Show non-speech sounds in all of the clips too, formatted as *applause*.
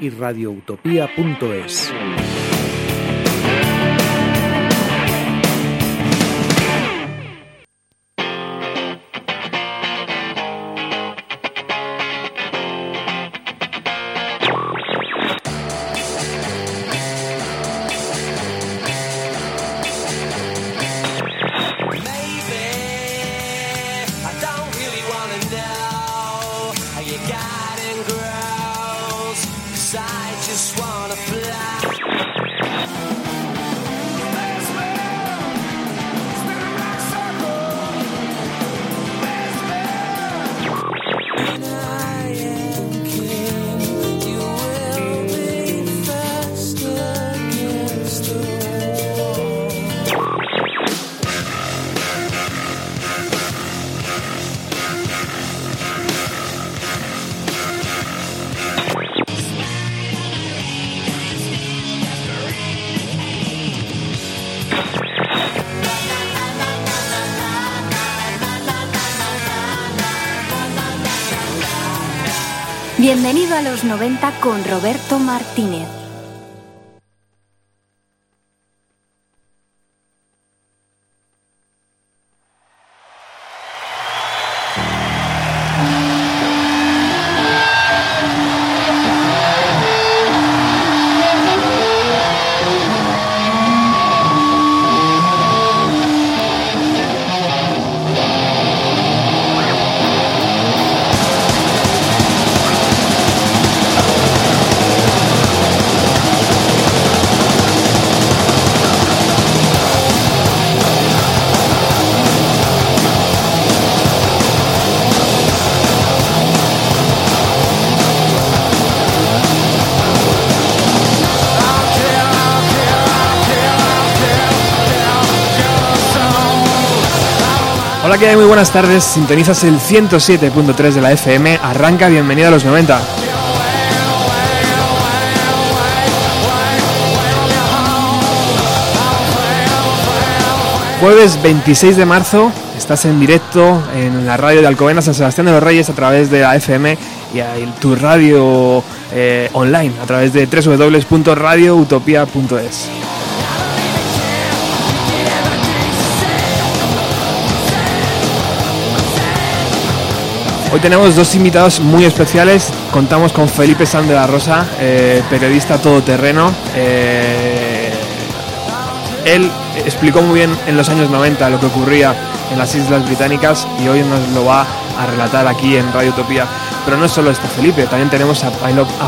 y radioutopía.es. 90 con Roberto Martínez. Buenas tardes. Sintonizas el 107.3 de la FM. Arranca, bienvenido a los 90. Jueves 26 de marzo, estás en directo en la radio de Alcobendas San Sebastián de los Reyes a través de la FM y a tu radio eh, online a través de www.radioutopia.es. Hoy tenemos dos invitados muy especiales. Contamos con Felipe San de la Rosa, eh, periodista todoterreno. Eh, él explicó muy bien en los años 90 lo que ocurría en las Islas Británicas y hoy nos lo va a relatar aquí en Radio Utopía. Pero no solo está Felipe, también tenemos a,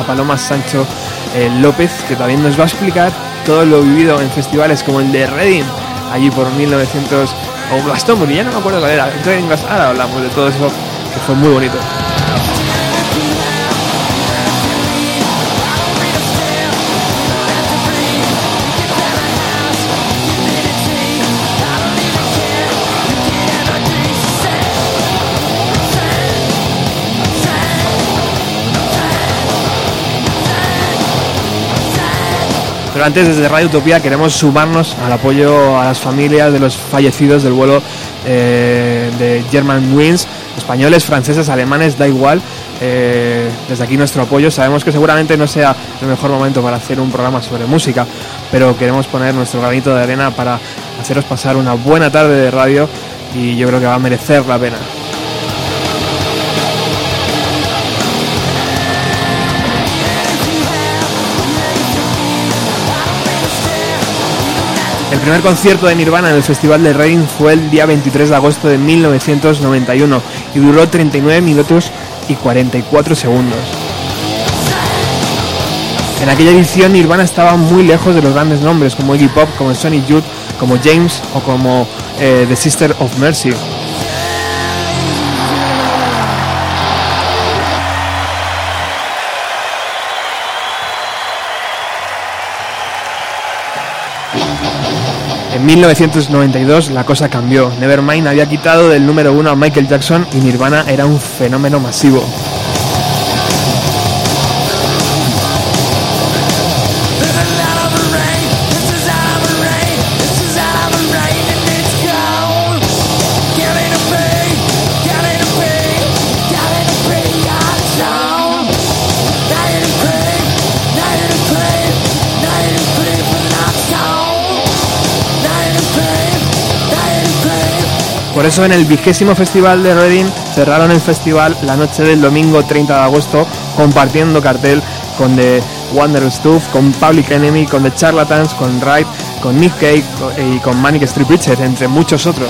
Paloma Sancho eh, López, que también nos va a explicar todo lo vivido en festivales como el de Reading, allí por 1900, o Glastonbury, ya no me acuerdo cuál era. Entonces, ahora hablamos de todo eso que fue muy bonito. Pero antes, desde Radio Utopía, queremos sumarnos al apoyo a las familias de los fallecidos del vuelo eh, de German Wings españoles, franceses, alemanes, da igual. Eh, desde aquí nuestro apoyo. Sabemos que seguramente no sea el mejor momento para hacer un programa sobre música, pero queremos poner nuestro granito de arena para haceros pasar una buena tarde de radio y yo creo que va a merecer la pena. El primer concierto de Nirvana en el Festival de Reading fue el día 23 de agosto de 1991 y duró 39 minutos y 44 segundos. En aquella edición Nirvana estaba muy lejos de los grandes nombres como Iggy Pop, como Sonny Youth, como James o como eh, The Sister of Mercy. En 1992 la cosa cambió. Nevermind había quitado del número uno a Michael Jackson y Nirvana era un fenómeno masivo. Por eso en el vigésimo festival de Reading cerraron el festival la noche del domingo 30 de agosto compartiendo cartel con The Wonder Stuff, con Public Enemy, con The Charlatans, con Ride, con Nick Cave y con Manic Street Preachers, entre muchos otros.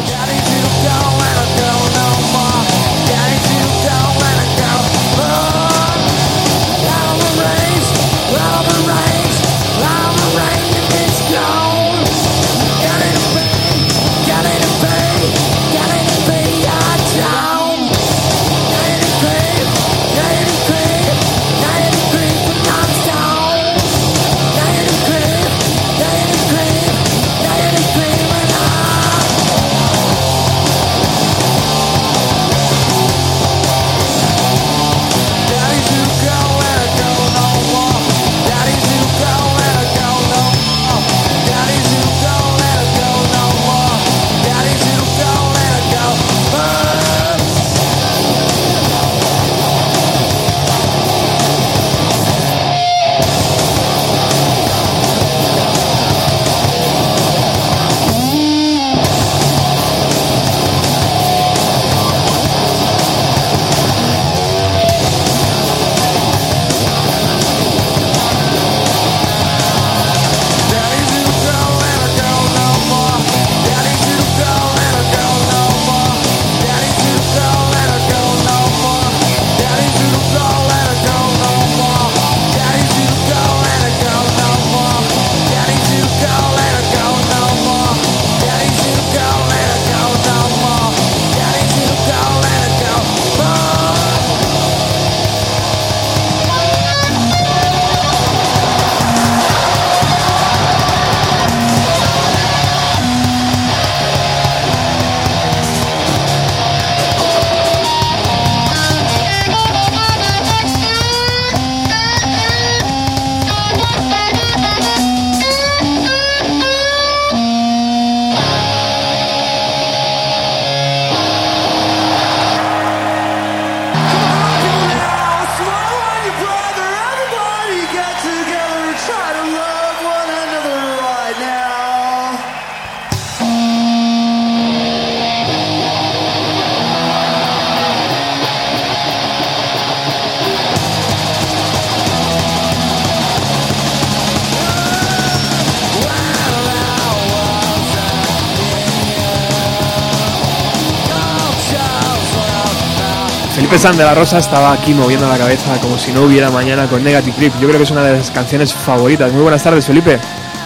Felipe de la Rosa estaba aquí moviendo la cabeza como si no hubiera mañana con Negative Creep. Yo creo que es una de las canciones favoritas. Muy buenas tardes, Felipe.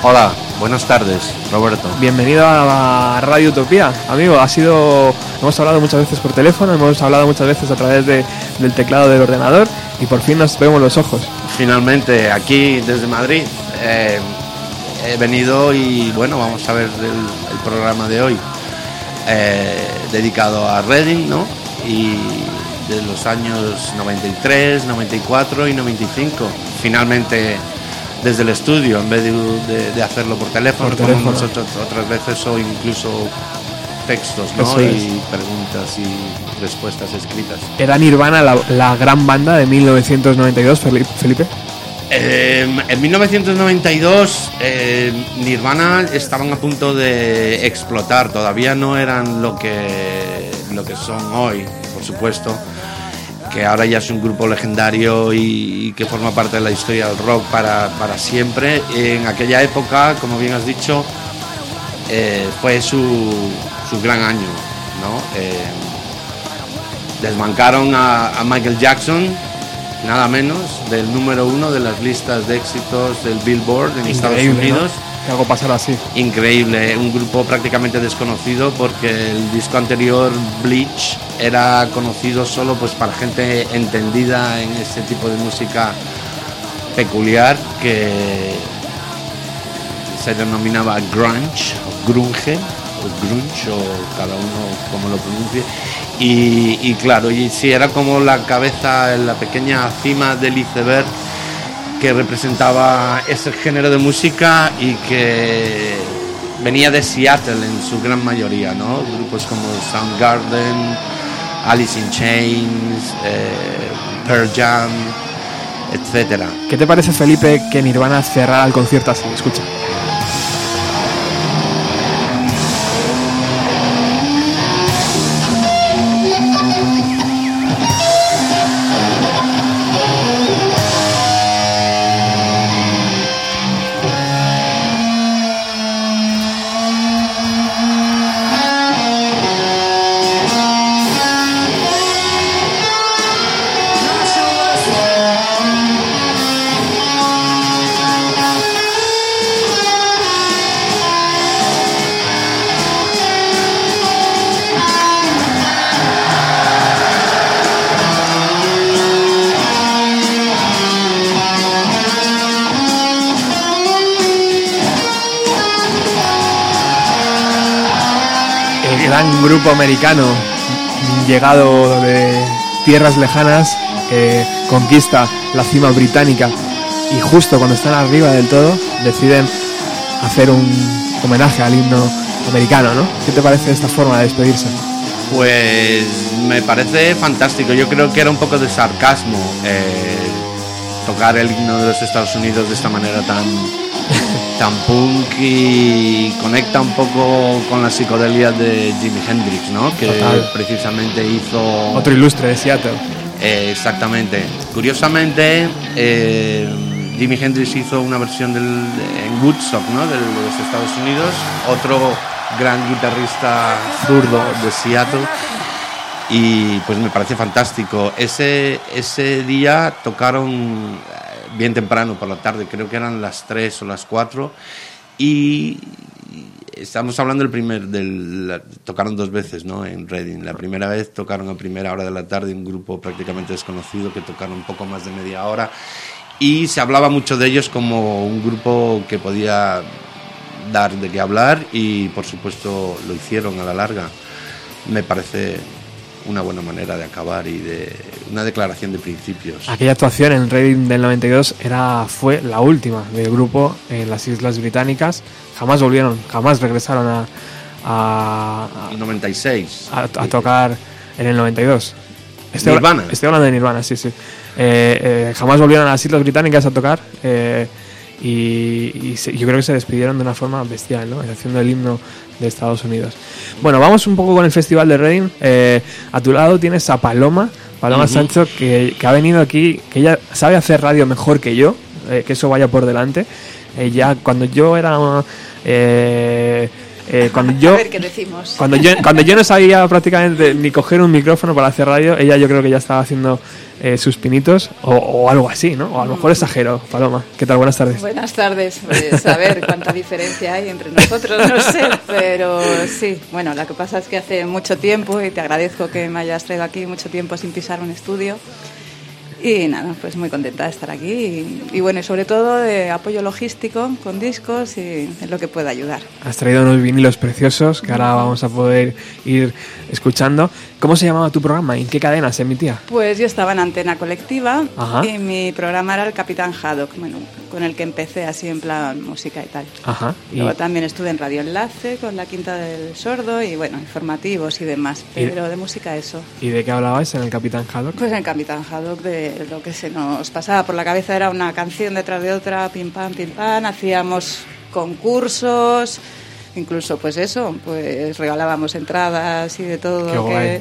Hola, buenas tardes, Roberto. Bienvenido a Radio Utopía, amigo. Ha sido, hemos hablado muchas veces por teléfono, hemos hablado muchas veces a través del teclado del ordenador y por fin nos vemos los ojos. Finalmente, aquí desde Madrid. Eh, he venido y bueno, vamos a ver el, programa de hoy eh, dedicado a Reading, ¿no? Y de los años 93, 94 y 95. Finalmente desde el estudio en vez de, hacerlo por teléfono, como nosotros otras veces o incluso textos ¿no? y preguntas y respuestas escritas. ¿Era Nirvana la, gran banda de 1992, Felipe? Em, en 1992 em, Nirvana estaban a punto de explotar, todavía no eran lo que, lo que son hoy, por supuesto que ahora ya es un grupo legendario y, que forma parte de la historia del rock para, siempre. En aquella época, como bien has dicho, eh, fue su, gran año. ¿no? Eh, desbancaron a, Michael Jackson, nada menos, del número uno de las listas de éxitos del Billboard en Estados Unidos que algo pasara así. Increíble, un grupo prácticamente desconocido porque el disco anterior, Bleach, era conocido solo pues para gente entendida en ese tipo de música peculiar que se denominaba grunge o grunge o grunge o cada uno como lo pronuncie y, y claro y si era como la cabeza en la pequeña cima del iceberg que representaba ese género de música y que venía de Seattle en su gran mayoría, ¿no? Grupos como Soundgarden, Alice in Chains, eh, Pearl Jam, etcétera. ¿Qué te parece, Felipe, que Nirvana cerrara el concierto así? Escucha. Americano llegado de tierras lejanas conquista la cima británica y justo cuando están arriba del todo deciden hacer un homenaje al himno americano, ¿no? ¿Qué te parece esta forma de despedirse? Pues me parece fantástico. Yo creo que era un poco de sarcasmo eh, tocar el himno de los Estados Unidos de esta manera tan, *laughs* tan punk y conecta un poco con la psicodelia de Jimi Hendrix, ¿no? Que Total. precisamente hizo... Otro ilustre de Seattle. Eh, exactamente. Curiosamente, eh, Jimi Hendrix hizo una versión del, en Woodstock, ¿no? De los Estados Unidos. Otro gran guitarrista zurdo de Seattle. Y pues me parece fantástico. Ese, ese día tocaron eh, bien temprano por la tarde, creo que eran las 3 o las 4. Y estamos hablando del primer, del, la- tocaron dos veces, ¿no? En Reading. La primera vez tocaron a primera hora de la tarde un grupo prácticamente desconocido que tocaron un poco más de media hora y se hablaba mucho de ellos como un grupo que podía dar de qué hablar y por supuesto lo hicieron a la larga. Me parece una buena manera de acabar y de una declaración de principios. Aquella actuación en Reading del 92 era, fue la última del grupo en las Islas Británicas. Jamás volvieron, jamás regresaron a, a, El 96. a- a tocar en el 92. Estoy, Nirvana. estoy hablando de Nirvana, sí, sí. Eh, eh, jamás volvieron a las Islas Británicas a tocar. eh, y y se- yo creo que se despidieron de una forma bestial, ¿no? Haciendo el himno de Estados Unidos. Bueno, vamos un poco con el Festival de Reading. Eh, a tu lado tienes a Paloma, Paloma. Sancho, que, que ha venido aquí, que ella sabe hacer radio mejor que yo, eh, que eso vaya por delante. Ella, cuando yo era... eh, eh, cuando *laughs* yo... A ver qué decimos. Cuando yo, cuando yo no sabía prácticamente ni coger un micrófono para hacer radio, ella yo creo que ya estaba haciendo eh, sus pinitos o, o algo así, ¿no? O a lo mejor exagero. Paloma, ¿qué tal? Buenas tardes. Buenas tardes. Pues a ver cuánta diferencia hay entre nosotros, no sé, pero sí. Bueno, lo que pasa es que hace mucho tiempo, y te agradezco que me hayas traído aquí mucho tiempo sin pisar un estudio. Y nada, pues muy contenta de estar aquí. Y, y bueno, y sobre todo de apoyo logístico con discos y en lo que pueda ayudar. Has traído unos vinilos preciosos que ahora vamos a poder ir escuchando. ¿Cómo se llamaba tu programa? ¿En qué cadena se emitía? Pues yo estaba en Antena Colectiva Ajá. y mi programa era el Capitán Haddock, bueno, con el que empecé así en plan música y tal. Ajá. Y, Luego también estuve en Radio Enlace con la Quinta del Sordo y bueno, informativos y demás, Y- pero de música eso. ¿y de qué hablabais en el Capitán Haddock? Pues en Capitán Haddock de lo que se nos pasaba por la cabeza era una canción detrás de otra, pim pam, pim pam, hacíamos concursos, incluso pues eso, pues regalábamos entradas y de todo Qué guay. que,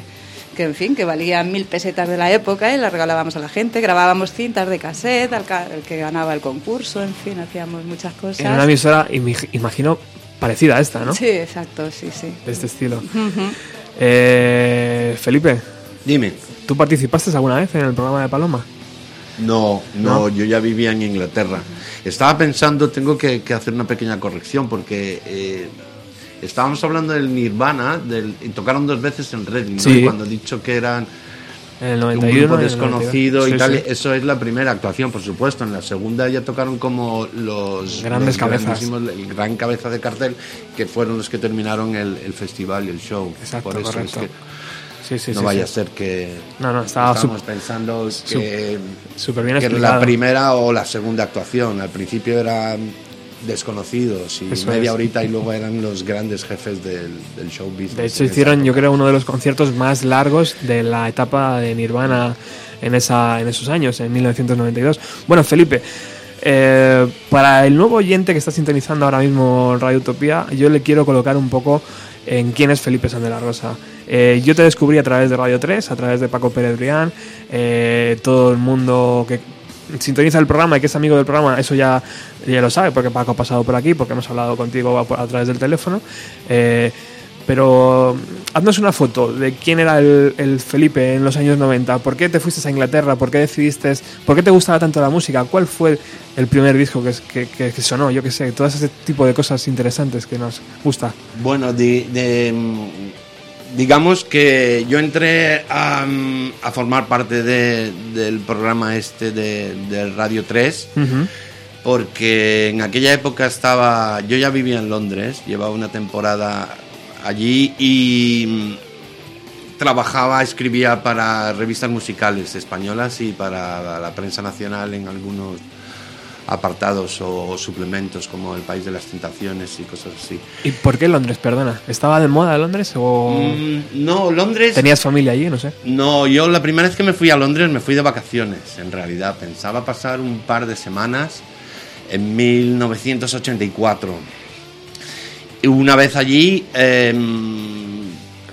que en fin, que valían mil pesetas de la época y las regalábamos a la gente, grabábamos cintas de cassette, al ca- el que ganaba el concurso, en fin, hacíamos muchas cosas. En una emisora, imagino, parecida a esta, ¿no? Sí, exacto, sí, sí. De este estilo. Eh, Felipe, Dime. ¿tú participaste alguna vez en el programa de Paloma? No, ¿No? no, yo ya vivía en Inglaterra. Estaba pensando, tengo que, que hacer una pequeña corrección porque eh, estábamos hablando del Nirvana del, y tocaron dos veces en Reading, ¿no? Sí. Y cuando he dicho que eran un 91. grupo el desconocido 92. y tal, sí. eso es la primera actuación, por supuesto. En la segunda ya tocaron como los Grandes los cabezas. el gran cabeza de cartel, que fueron los que terminaron el, el festival y el show. Exacto, por eso correcto. es que Sí, sí, no sí, vaya a ser que No, no, estaba pensando que, bien que era la primera o la segunda actuación. Al principio eran desconocidos y Eso media es. horita y luego eran los grandes jefes del, del show business. De hecho, hicieron, yo creo, uno de los conciertos más largos de la etapa de Nirvana en, esa, en esos años, en 1992. Bueno, Felipe, eh, para el nuevo oyente que está sintonizando ahora mismo Radio Utopía, yo le quiero colocar un poco en quién es Felipe San de la Rosa. Eh, yo te descubrí a través de Radio 3, a través de Paco Pérez Brián, eh, todo el mundo que sintoniza el programa y que es amigo del programa, eso ya, ya lo sabe, porque Paco ha pasado por aquí, porque hemos hablado contigo a, través del teléfono. Eh, pero haznos una foto de quién era el, el Felipe en los años 90. ¿Por qué te fuiste a Inglaterra? ¿Por qué decidiste? ¿Por qué te gustaba tanto la música? ¿Cuál fue el primer disco que, sonó? Yo qué sé, todo ese tipo de cosas interesantes que nos gusta. Bueno, de, digamos que yo entré a, mm, a formar parte de- del programa este de, de Radio 3 Ujú. porque en aquella época estaba, yo ya vivía en Londres, llevaba una temporada allí y mm, trabajaba, escribía para revistas musicales españolas y para la prensa nacional en algunos apartados o, suplementos como El País de las Tentaciones y cosas así. ¿Y por qué Londres, perdona? ¿Estaba de moda Londres o...? Mm, no, Londres... ¿Tenías familia allí? No sé. No, yo la primera vez que me fui a Londres me fui de vacaciones, en realidad. Pensaba pasar un par de semanas en 1984. Y una vez allí... Em,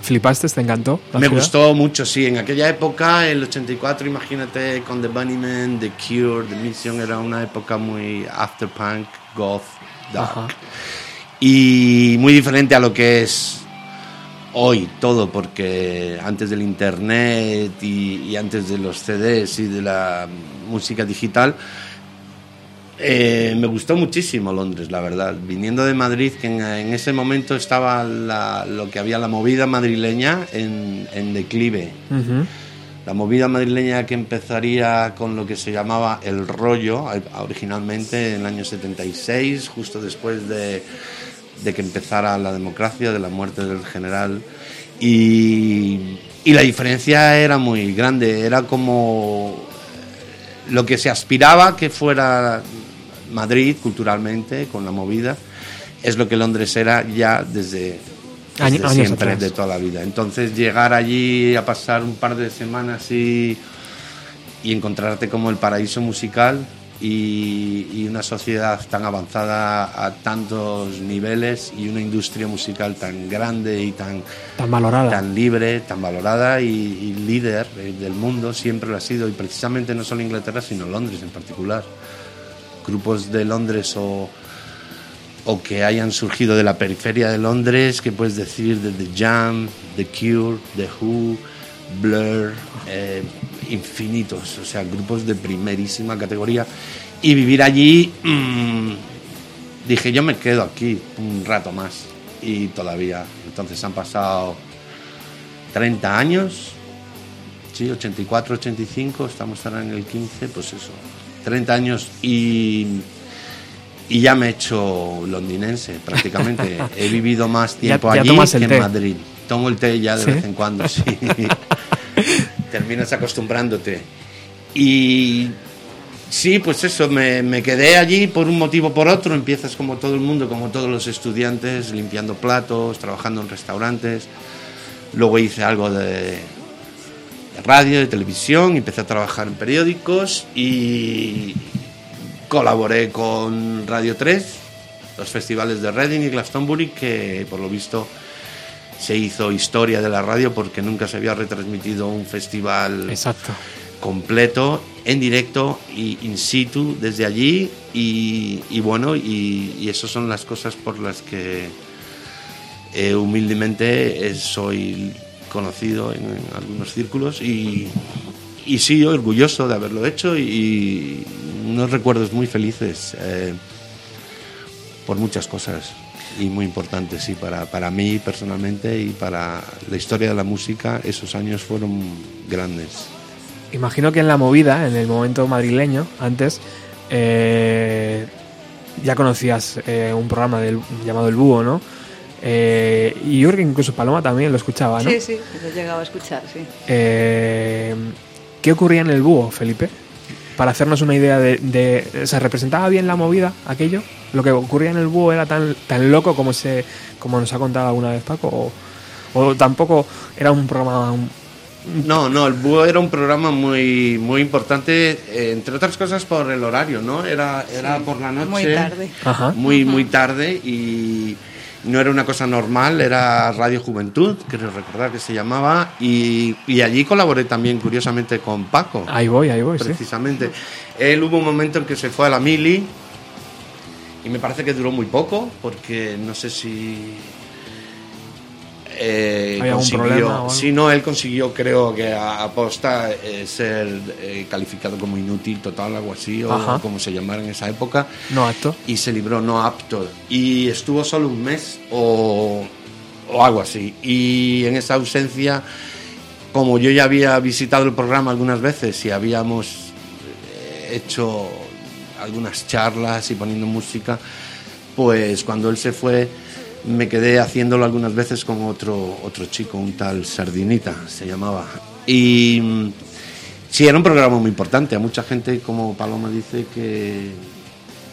¿Flipaste? ¿Te encantó? Me gustó mucho, sí. En aquella época, el 84, imagínate, con The Bunnymen, The Cure, The Mission, era una época muy afterpunk, goth, dark. Y muy diferente a lo que es hoy todo, porque antes del internet y antes de los CDs y de la música digital, eh, me gustó muchísimo Londres, la verdad. Viniendo de Madrid, que en, ese momento estaba lo que había la movida madrileña en, declive. La movida madrileña que empezaría con lo que se llamaba el rollo, originalmente en el año 76, justo después de, que empezara la democracia, de la muerte del general. Y, y la diferencia era muy grande, era como lo que se aspiraba que fuera Madrid culturalmente, con la movida, es lo que Londres era ya desde, siempre, de toda la vida. Entonces llegar allí a pasar un par de semanas y, y encontrarte como el paraíso musical y, una sociedad tan avanzada a tantos niveles y una industria musical tan grande y tan, tan valorada, tan libre, tan valorada y, y líder del mundo siempre lo ha sido. Y precisamente no solo Inglaterra sino Londres en particular grupos de Londres o, o que hayan surgido de la periferia de Londres, que puedes decir de The Jam, The Cure, The Who, Blur, eh, infinitos, o sea, grupos de primerísima categoría. Y vivir allí, mm, dije, yo me quedo aquí un rato más. Y todavía, entonces han pasado 30 años, sí, 84, 85, estamos ahora en el 15, pues eso, 30 años y, y ya me he hecho londinense prácticamente. *laughs* he vivido más tiempo allí que en Madrid. Tomo el té ya de vez en cuando, sí. *laughs* Terminas acostumbrándote. Y sí, pues eso, me, me, quedé allí por un motivo o por otro. Empiezas como todo el mundo, como todos los estudiantes, limpiando platos, trabajando en restaurantes. Luego hice algo de, de radio, de televisión, empecé a trabajar en periódicos y colaboré con Radio 3, los festivales de Reading y Glastonbury, que por lo visto se hizo historia de la radio porque nunca se había retransmitido un festival Exacto. completo, en directo y in situ desde allí. Y, bueno, y, y esas son las cosas por las que eh, humildemente soy conocido en, algunos círculos y, y, sí, orgulloso de haberlo hecho y, unos recuerdos muy felices eh, por muchas cosas y muy importantes, sí, para, para mí personalmente y para la historia de la música, esos años fueron grandes. Imagino que en la movida, en el momento madrileño, antes, eh, ya conocías eh, un programa del, llamado El Búho, ¿no? Eh, y yo incluso Paloma también lo escuchaba, ¿no? Sí, sí, lo he llegado a escuchar, sí. Eh, ¿Qué ocurría en el búho, Felipe? Para hacernos una idea de, ¿Se representaba bien la movida, aquello? ¿Lo que ocurría en el búho era tan, tan loco como, se, como nos ha contado alguna vez Paco? ¿O, tampoco era un programa no, no, el Búho era un programa muy, muy importante, eh, entre otras cosas por el horario, ¿no? Era, era por la noche. Muy tarde. Muy, muy tarde y no era una cosa normal, era Radio Juventud, quiero recordar que se llamaba, y, allí colaboré también, curiosamente, con Paco. Ahí voy, ahí voy, Precisamente. Él hubo un momento en que se fue a la Mili, y me parece que duró muy poco, porque no sé si eh, consiguió, si no, él consiguió, creo que a, aposta eh, ser eh, calificado como inútil total, algo así, o como se llamara en esa época. No apto. Y se libró no apto. Y estuvo solo un mes o, o algo así. Y en esa ausencia, como yo ya había visitado el programa algunas veces y habíamos eh, hecho algunas charlas y poniendo música, pues cuando él se fue me quedé haciéndolo algunas veces con otro, otro chico, un tal Sardinita se llamaba. Y mm, sí, era un programa muy importante. A mucha gente, como Paloma dice, que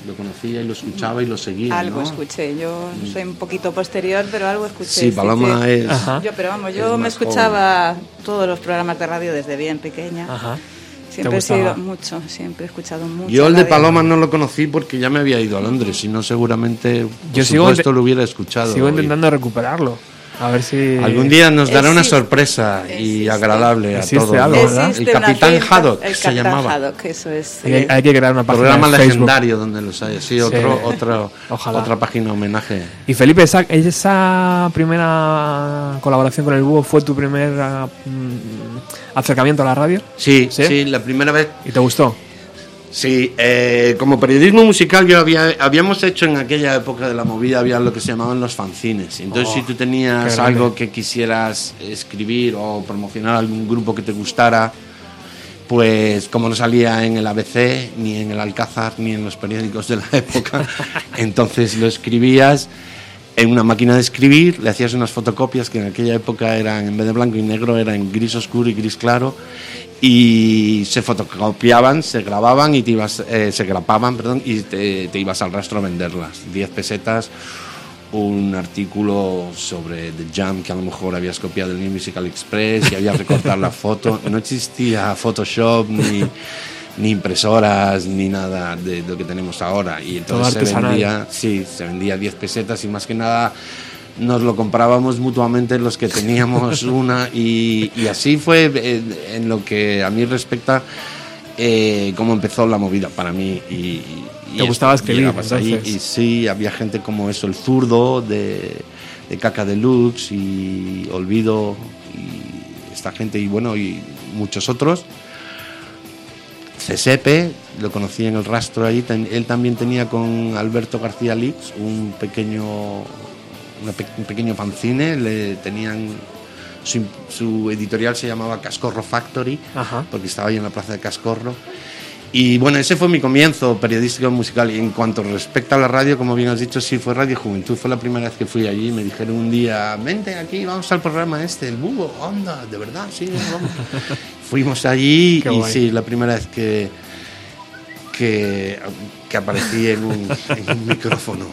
lo conocía y lo escuchaba y lo seguía. Algo ¿no? escuché, yo soy un poquito posterior, pero algo escuché. Sí, Paloma que- es. Ajá. Yo, pero vamos, yo me escuchaba todos los programas de radio desde bien pequeña. Ajá. Siempre he sido mucho, siempre he escuchado mucho. Yo el de. Paloma no lo conocí porque ya me había ido a Londres, si no seguramente por Yo supuesto lo hubiera escuchado. Sigo intentando recuperarlo. A ver si. Algún día nos dará una Existe- sorpresa y agradable a todos. algo, El Capitán Haddock el se Capitán llamaba. Haddock, eso es. Hay, que- hay que crear una página. Programa Facebook. legendario donde los haya. Sí, otro, otro, *laughs* Ojalá. otra página homenaje. Y Felipe, esa, esa primera colaboración con el Búho fue tu primer ah, mm, acercamiento a la radio Sí, ¿Sí? sí, la primera vez. y te gustó. Sí, eh, como periodismo musical yo había, habíamos hecho en aquella época de la movida, había lo que se llamaban los fanzines. Entonces Oh, si tú qué tenías algo que quisieras escribir o promocionar algún grupo que te gustara, pues como no salía en el ABC, ni en el Alcázar, ni en los periódicos de la *laughs* época, entonces lo escribías en una máquina de escribir, le hacías unas fotocopias que en aquella época eran, en vez de blanco y negro, eran gris oscuro y gris claro, y se fotocopiaban, se grababan y te ibas, eh, se grapaban, perdón, y te, ibas al rastro a venderlas. 10 pesetas, un artículo sobre The Jam que a lo mejor habías copiado del New Musical Express y habías recortado la foto. No existía Photoshop ni, ni impresoras ni nada de lo que tenemos ahora. Y Todo entonces se artesanal. vendía, sí, se vendía 10 pesetas y más que nada nos lo comprábamos mutuamente los que teníamos *laughs* una y, y así fue eh, en lo que a mí respecta eh, cómo empezó la movida para mí y, y- Te gustaba escribir, ahí y sí había gente como eso el zurdo de, de Caca Deluxe y Olvido y esta gente y bueno y muchos otros Cesepe, lo conocí en el rastro ahí, ten- él también tenía con Alberto García Lix un pequeño, un pequeño fanzine, le tenían, su, su editorial se llamaba Cascorro Factory, Ajá. porque estaba ahí en la plaza de Cascorro. Y bueno, ese fue mi comienzo periodístico musical. Y en cuanto respecta a la radio, como bien has dicho, sí, fue Radio Juventud. Fue la primera vez que fui allí. Me dijeron un día, vente aquí, vamos al programa este, el búho. Onda, de verdad, sí, vamos. *laughs* Fuimos allí Qué y guay. sí, la primera vez que, que, que aparecí en un, en un micrófono.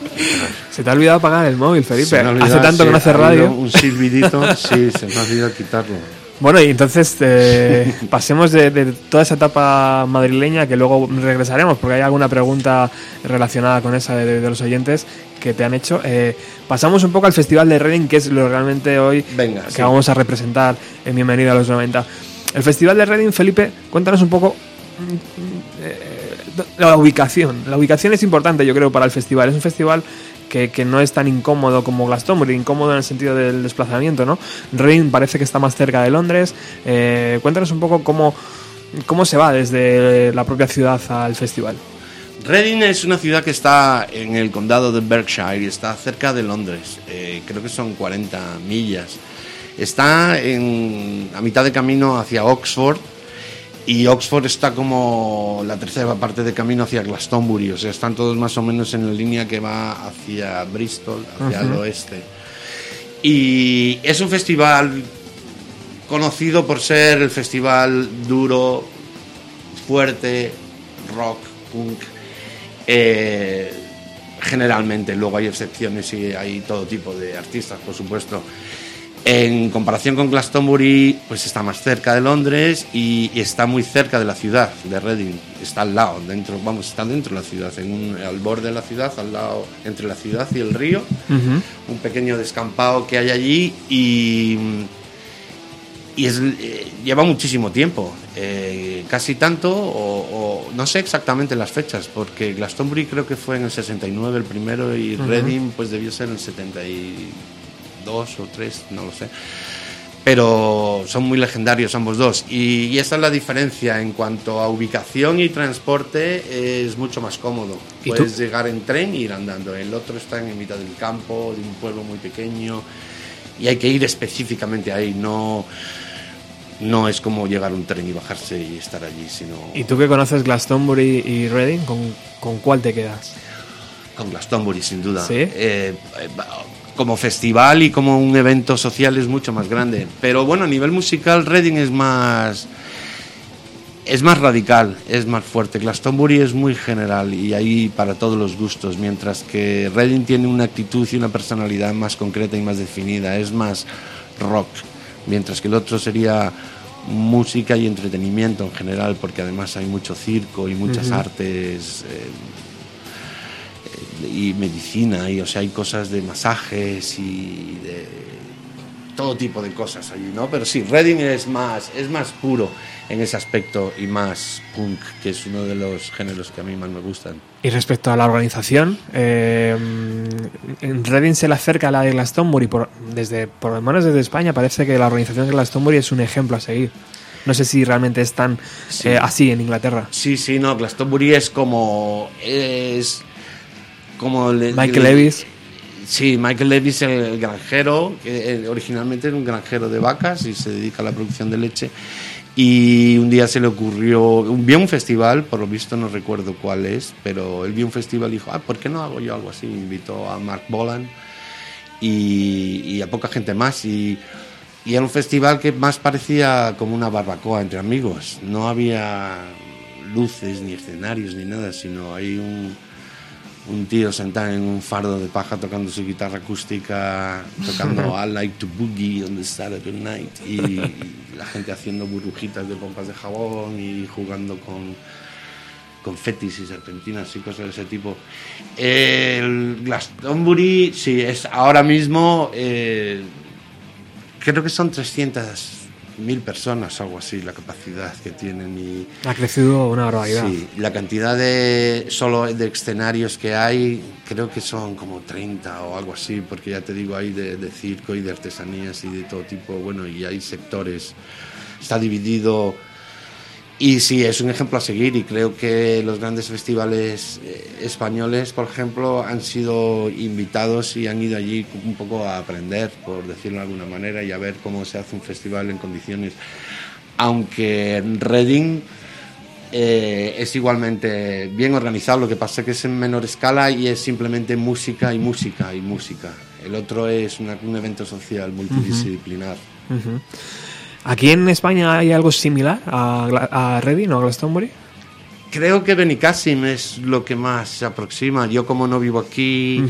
Se te ha olvidado apagar el móvil, Felipe. Olvidado, Hace tanto que no hace radio. Un silbidito, *laughs* sí, se me ha olvidado quitarlo. Bueno, y entonces eh, pasemos de, de toda esa etapa madrileña que luego regresaremos porque hay alguna pregunta relacionada con esa de, de los oyentes que te han hecho. Eh, pasamos un poco al Festival de Reading, que es lo realmente hoy Venga, que sí. vamos a representar en Bienvenido a los 90. El Festival de Reading, Felipe, cuéntanos un poco eh, la ubicación. La ubicación es importante, yo creo, para el festival. Es un festival que, que no es tan incómodo como Glastonbury, incómodo en el sentido del desplazamiento, ¿no? Reading parece que está más cerca de Londres. Eh, cuéntanos un poco cómo, cómo se va desde la propia ciudad al festival. Reading es una ciudad que está en el condado de Berkshire y está cerca de Londres. Eh, creo que son 40 millas. Está en, a mitad de camino hacia Oxford y Oxford está como la tercera parte de camino hacia Glastonbury. O sea, están todos más o menos en la línea que va hacia Bristol, hacia el oeste. Y es un festival conocido por ser el festival duro, fuerte, rock, punk. Eh, generalmente, luego hay excepciones y hay todo tipo de artistas, por supuesto. En comparación con Glastonbury, pues está más cerca de Londres y, y está muy cerca de la ciudad, de Reading. Está al lado, dentro, vamos, está dentro de la ciudad, en un- al borde de la ciudad, al lado entre la ciudad y el río. Un pequeño descampado que hay allí y, y es- eh, lleva muchísimo tiempo, eh, casi tanto, o, o no sé exactamente las fechas, porque Glastonbury creo que fue en el 69 el primero y Reading pues debió ser en el 72 o 3, no lo sé. Pero son muy legendarios ambos dos. Y, y esa es la diferencia en cuanto a ubicación y transporte, es mucho más cómodo. Puedes llegar en tren e ir andando. El otro está en mitad del campo, de un pueblo muy pequeño, y hay que ir específicamente ahí. No, no es como llegar a un tren y bajarse y estar allí, sino ¿Y tú que conoces Glastonbury y Reading, ¿con, con cuál te quedas? con Glastonbury, sin duda. ¿Sí? Eh, eh, como festival y como un evento social es mucho más grande. Pero bueno, a nivel musical, Reading es más es más radical, es más fuerte. Glastonbury es muy general y ahí para todos los gustos, mientras que Reading tiene una actitud y una personalidad más concreta y más definida, es más rock, mientras que el otro sería música y entretenimiento en general, porque además hay mucho circo y muchas artes eh, eh, y medicina, y o sea, hay cosas de masajes y de todo tipo de cosas allí, ¿no? Pero sí, Reading es más, es más puro en ese aspecto y más punk, que es uno de los géneros que a mí más me gustan. Y respecto a la organización, eh, Reading se le acerca a la de Glastonbury, por, desde, por lo menos desde España, parece que la organización de Glastonbury es un ejemplo a seguir. No sé si realmente es tan eh, así en Inglaterra. Sí, sí, no, Glastonbury es como... es como... le- Michael le- Levis. Sí, Michael Levis, el granjero, que eh, originalmente era un granjero de vacas y se dedica a la producción de leche. Y un día se le ocurrió, vio un festival, por lo visto no recuerdo cuál es, pero él vio un festival y dijo, ah, ¿por qué no hago yo algo así? Invitó a Mark Bolan y, y a poca gente más. Y, y era un festival que más parecía como una barbacoa entre amigos. No había luces ni escenarios ni nada, sino hay un, un tío sentado en un fardo de paja tocando su guitarra acústica, tocando *laughs* I Like to Boogie on the Saturday Night y la gente haciendo burbujitas de pompas de jabón y jugando con confetis y serpentinas y cosas de ese tipo. El Glastonbury, sí, es ahora mismo, eh, creo que son 300.000 personas, algo así, la capacidad que tienen y... Ha crecido una barbaridad. Sí, la cantidad de solo de escenarios que hay, creo que son como 30 o algo así, porque ya te digo, hay de, de circo y de artesanías y de todo tipo, bueno, y hay sectores, está dividido. Y sí, es un ejemplo a seguir y creo que los grandes festivales eh, españoles, por ejemplo, han sido invitados y han ido allí un poco a aprender, por decirlo de alguna manera, y a ver cómo se hace un festival en condiciones. Aunque Reading eh, es igualmente bien organizado, lo que pasa que es en menor escala y es simplemente música y música y música. El otro es una- un evento social multidisciplinar. ¿Aquí en España hay algo similar a, a Reading o a Glastonbury? Creo que Benicassim es lo que más se aproxima. Yo como no vivo aquí,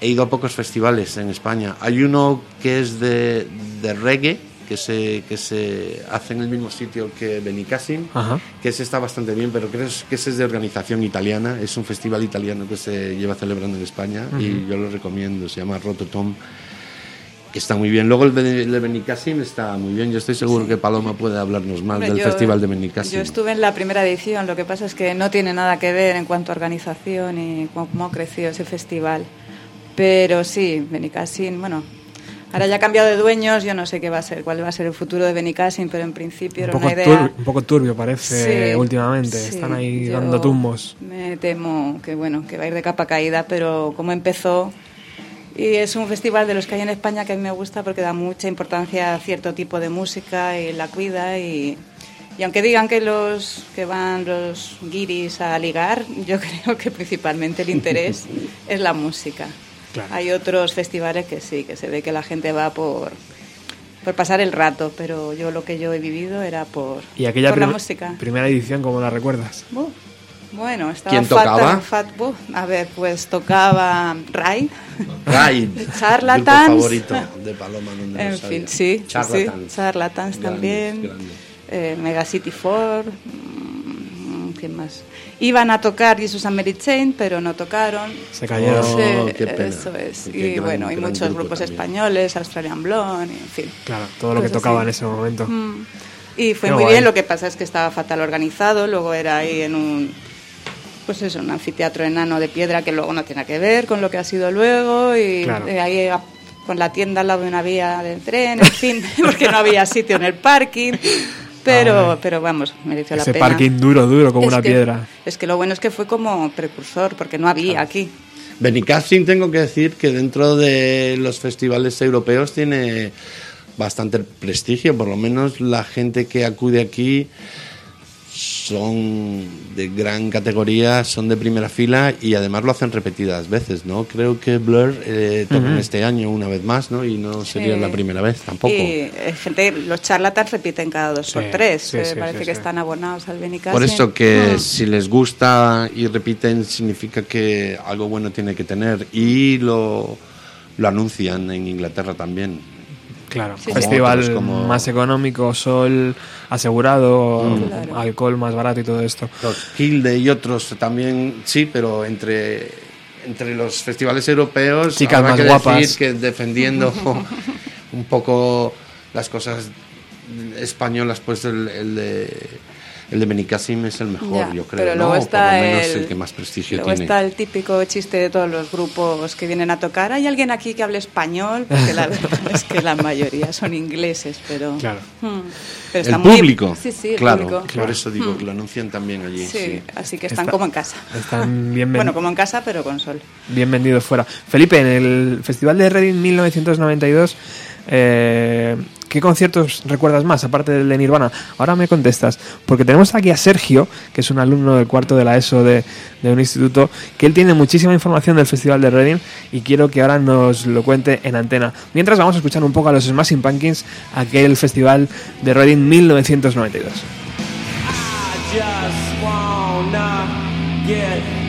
he ido a pocos festivales en España. Hay uno que es de, de reggae, que se, que se hace en el mismo sitio que Benicassim, Ajá. que ese está bastante bien, pero creo que ese es de organización italiana. Es un festival italiano que se lleva celebrando en España y yo lo recomiendo. Se llama Rototom. Está muy bien. Luego el de, Benicassim está muy bien. Yo estoy seguro que Paloma puede hablarnos más Hombre, del yo- festival de Benicassim. Yo estuve en la primera edición, lo que pasa es que no tiene nada que ver en cuanto a organización y cómo, crecido ese festival. Pero sí, Benicassim, bueno, ahora ya ha cambiado de dueños, yo no sé qué va a ser, cuál va a ser el futuro de Benicassim, pero en principio Un era poco, una idea... un poco turbio parece Sí, últimamente. sí, Están ahí dando tumbos. Me temo que bueno, que va a ir de capa caída, pero como empezó y es un festival de los que hay en España que a mí me gusta porque da mucha importancia a cierto tipo de música y la cuida y, y aunque digan que los que van los guiris a ligar, yo *laughs* creo que principalmente el interés *laughs* es la música. Claro. Hay otros festivales que sí, que se ve que la gente va por por pasar el rato, pero yo lo que yo he vivido era por, ¿Y aquella por la música. primera edición, cómo la recuerdas? Bu, Bueno, estaba ¿Quién Fat- tocaba? Fat- bu, a ver, pues tocaba Ray. Ride, *laughs* Charlatans. grupo favorito de Paloma. donde En fin, sí. Charlatans. sí, Charlatans Grandes, también. grandes. Eh, Mega City 4. mm, ¿Quién más? Iban a tocar Jesus and Mary Chain, pero no tocaron. Se cayeron. Oh, Sí, qué pena. Eso es. Qué y gran- bueno, y muchos grupo grupos también. españoles, Australian Blonde, en fin. Claro, todo lo que tocaba así. en ese momento. Mm. Y fue Qué muy guay. bien, lo que pasa es que estaba fatal organizado, luego era ahí en un pues eso, un anfiteatro enano de piedra que luego no tiene que ver con lo que ha sido luego y Claro. eh, ahí a- con la tienda al lado de una vía de tren, en fin, *laughs* porque no había sitio en el parking, pero Ay. pero vamos, mereció la Ese pena. parking duro, duro, como Es una que- piedra. Es que lo bueno es que fue como precursor, porque no había aquí. Benicassim tengo que decir que dentro de los festivales europeos tiene bastante prestigio, por lo menos la gente que acude aquí son de gran categoría, son de primera fila y además lo hacen repetidas veces, ¿no? Creo que Blur eh, tocan este año una vez más, ¿no? Y no sería Sí. la primera vez tampoco. Y eh, gente, los charlatans repiten cada dos por Sí, tres. sí, eh, sí, parece sí, que sí. están abonados al Benicassim. Por eso que Mm. si les gusta y repiten significa que algo bueno tiene que tener y lo, lo anuncian en Inglaterra también. Claro, Sí, festival Como otros, como- más económico, sol asegurado, Mm. Claro. alcohol más barato y todo esto. Los Hilde y otros también, sí, pero entre, entre los festivales europeos, Chicas habrá más que guapas. decir que defendiendo *laughs* un poco las cosas españolas, pues el, el de el de Benicassim es el mejor, Ya, yo creo, pero ¿no? luego O está por lo menos el, el, que más prestigio luego tiene. está el típico chiste de todos los grupos que vienen a tocar. ¿Hay alguien aquí que hable español? Porque la *laughs* verdad es que la mayoría son ingleses, pero... Claro. Mm. Pero El muy- público, Sí, sí, el claro, público. por eso digo que lo anuncian también allí. Sí, sí. así que están Está- como en casa. Están *laughs* bien, Bueno, como en casa, pero con sol. bien vendidos fuera. Felipe, en el Festival de Reading 1992, eh, ¿qué conciertos recuerdas más, aparte del de Nirvana? Ahora me contestas, porque tenemos aquí a Sergio, que es un alumno del cuarto de la ESO de, de un instituto, que él tiene muchísima información del Festival de Reading y quiero que ahora nos lo cuente en antena. Mientras vamos a escuchar un poco a los Smashing Pumpkins, aquel Festival de Reading 1992. just wanna get.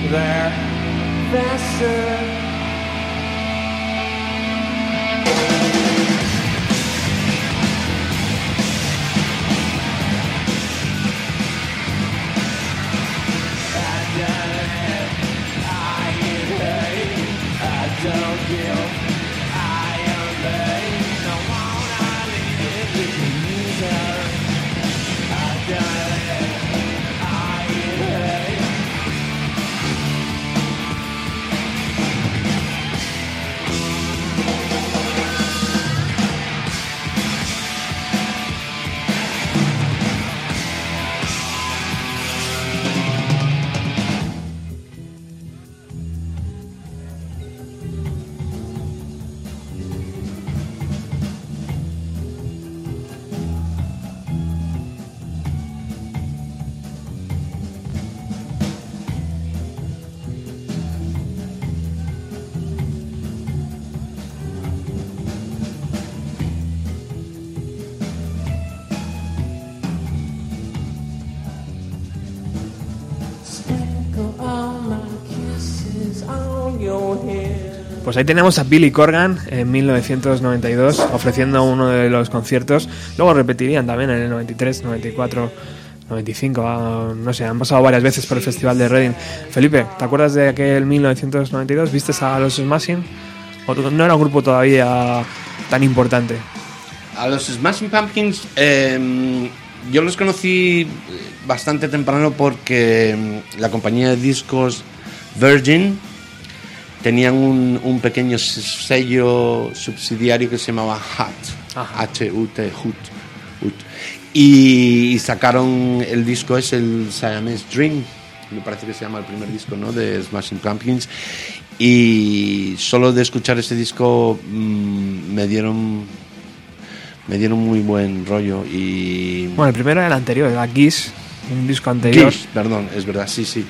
Pues ahí tenemos a Billy Corgan en 1992 ofreciendo uno de los conciertos. Luego repetirían también en el 93, 94, 95. ah, no sé, han pasado varias veces por el Festival de Reading. Felipe, ¿te acuerdas de aquel 1992? ¿Viste a los Smashing? ¿O no era un grupo todavía tan importante? A los Smashing Pumpkins eh, yo los conocí bastante temprano porque mm, la compañía de discos Virgin tenían un, un pequeño sello subsidiario que se llamaba HUT. H-U-T, HUT, HUT. Y, sacaron el disco es el Siamese Dream, me parece que se llama el primer disco ¿no? de Smashing Pumpkins. Y solo de escuchar ese disco mm, me dieron me dieron muy buen rollo y Bueno, el primero era el anterior, era Kiss, un disco anterior. Kiss, perdón, es verdad, sí, sí.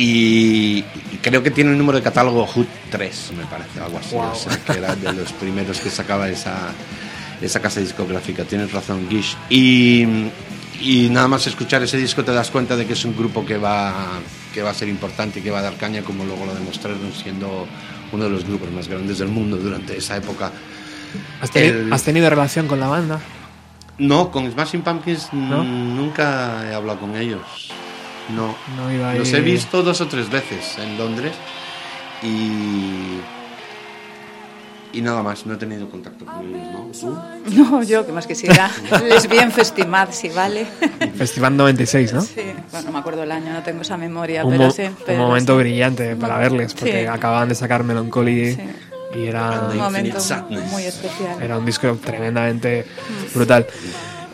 Y, creo que tiene el número de catálogo HUT 3, me parece, algo así. Wow. O sea, que era de los primeros que sacaba esa, esa casa discográfica. Tienes razón, Gish. Y, y nada más escuchar ese disco te das cuenta de que es un grupo que va, que va a ser importante y que va a dar caña, como luego lo demostraron siendo uno de los grupos más grandes del mundo durante esa época. ¿Has, teni- El- has tenido relación con la banda? No, con Smashing Pumpkins ¿No? nunca he hablado con ellos. No. No iba Los he visto dos o tres veces en Londres y. Y nada más, no he tenido contacto con ellos, ¿no? ¿Tú? No, yo, que más quisiera. Les *laughs* vi en Festimad, si vale. Festival 96, ¿no? Sí, bueno, no me acuerdo el año, no tengo esa memoria, un, pero sí. un pero momento sí. brillante para verles, porque Sí. acababan de sacar Melancholy Sí. y era, Un momento muy especial. era un disco tremendamente brutal.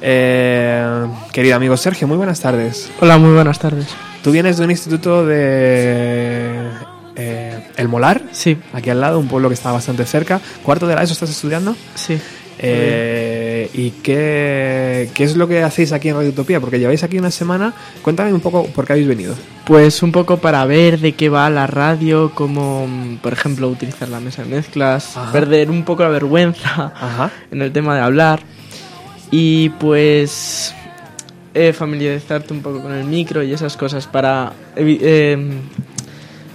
Eh, querido amigo Sergio, muy buenas tardes. Hola, muy buenas tardes. Tú vienes de un instituto de eh, El Molar, Sí, aquí al lado, un pueblo que está bastante cerca. ¿Cuarto de la ESO estás estudiando? sí. Eh, ¿Y qué, qué es lo que hacéis aquí en Radio Utopía? Porque lleváis aquí una semana. Cuéntame un poco por qué habéis venido. Pues un poco para ver de qué va la radio, como mm, por ejemplo utilizar la mesa de mezclas, Ajá. perder un poco la vergüenza Ajá. *laughs* en el tema de hablar y pues eh, familiarizarte un poco con el micro y esas cosas para eh,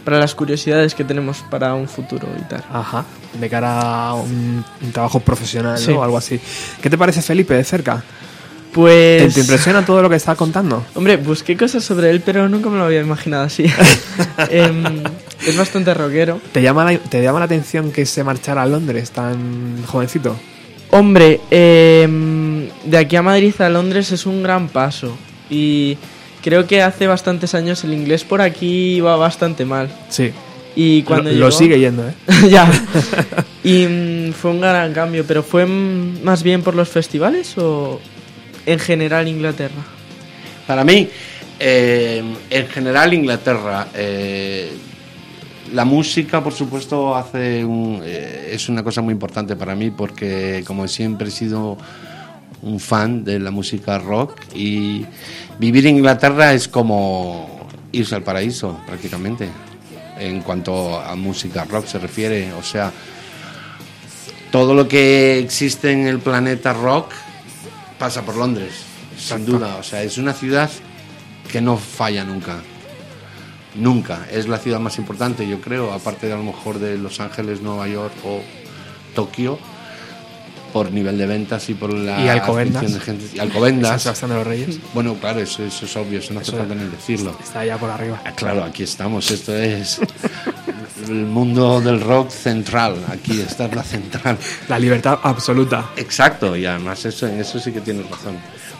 para las curiosidades que tenemos para un futuro y tal. Ajá. De cara a un, un trabajo profesional Sí. ¿no? o algo así. ¿Qué te parece Felipe de cerca? ¿Te, Pues te impresiona todo lo que está contando? Hombre, busqué cosas sobre él, pero nunca me lo había imaginado así. *laughs* Em, es bastante rockero. ¿Te llama, la, ¿Te llama la atención que se marchara a Londres tan jovencito? Hombre, em, de aquí a Madrid a Londres es un gran paso. Y creo que hace bastantes años el inglés por aquí iba bastante mal. Sí. Y cuando lo, llegó- lo sigue yendo, ¿eh? *laughs* ya. *laughs* Y mm, fue un gran cambio, pero ¿fue más bien por los festivales o en general Inglaterra? Para mí, eh, en general Inglaterra, eh, la música, por supuesto, hace un- eh, es una cosa muy importante para mí porque, como siempre, he sido un fan de la música rock y vivir en Inglaterra es como irse al paraíso, prácticamente, en cuanto a música rock se refiere. O sea, todo lo que existe en el planeta rock pasa por Londres, sin duda. O sea, es una ciudad que no falla nunca. Nunca. Es la ciudad más importante, yo creo, aparte de a lo mejor de Los Ángeles, Nueva York o Tokio, por nivel de ventas y por la Y Alcobendas. de gente. Y Alcobendas. San de los Reyes. Bueno, claro, eso, eso es obvio, eso no hace falta ni decirlo. Está allá por arriba. Ah, Claro, aquí estamos, esto es el mundo del rock central, aquí está la central. La libertad absoluta. Exacto, y además eso, en eso sí que tienes razón.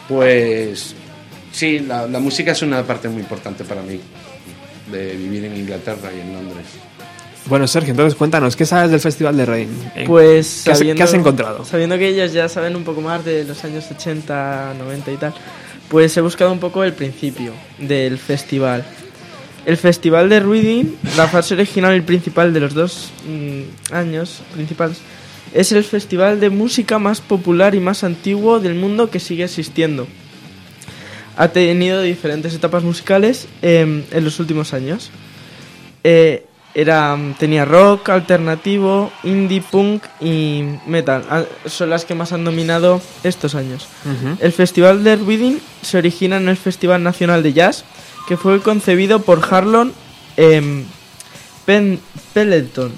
Pues sí, la, la música es una parte muy importante para mí, de vivir en Inglaterra y en Londres. Bueno, Sergio, entonces cuéntanos, ¿qué sabes del Festival de? Eh, Pues ¿Qué has- sabiendo, qué has encontrado? Sabiendo que ellos ya saben un poco más de los años 80, 90 y tal, pues he buscado un poco el principio del festival. El festival de Reading, la fase original y principal de los dos mm, años principales, es el festival de música más popular y más antiguo del mundo que sigue existiendo. Ha tenido diferentes etapas musicales em, en los últimos años. Eh, era, tenía rock, alternativo, indie, punk y metal. Ah, Son las que más han dominado estos años. El Festival de Reading se origina en el Festival Nacional de Jazz, que fue concebido por Harlon em, Pen- Pendleton,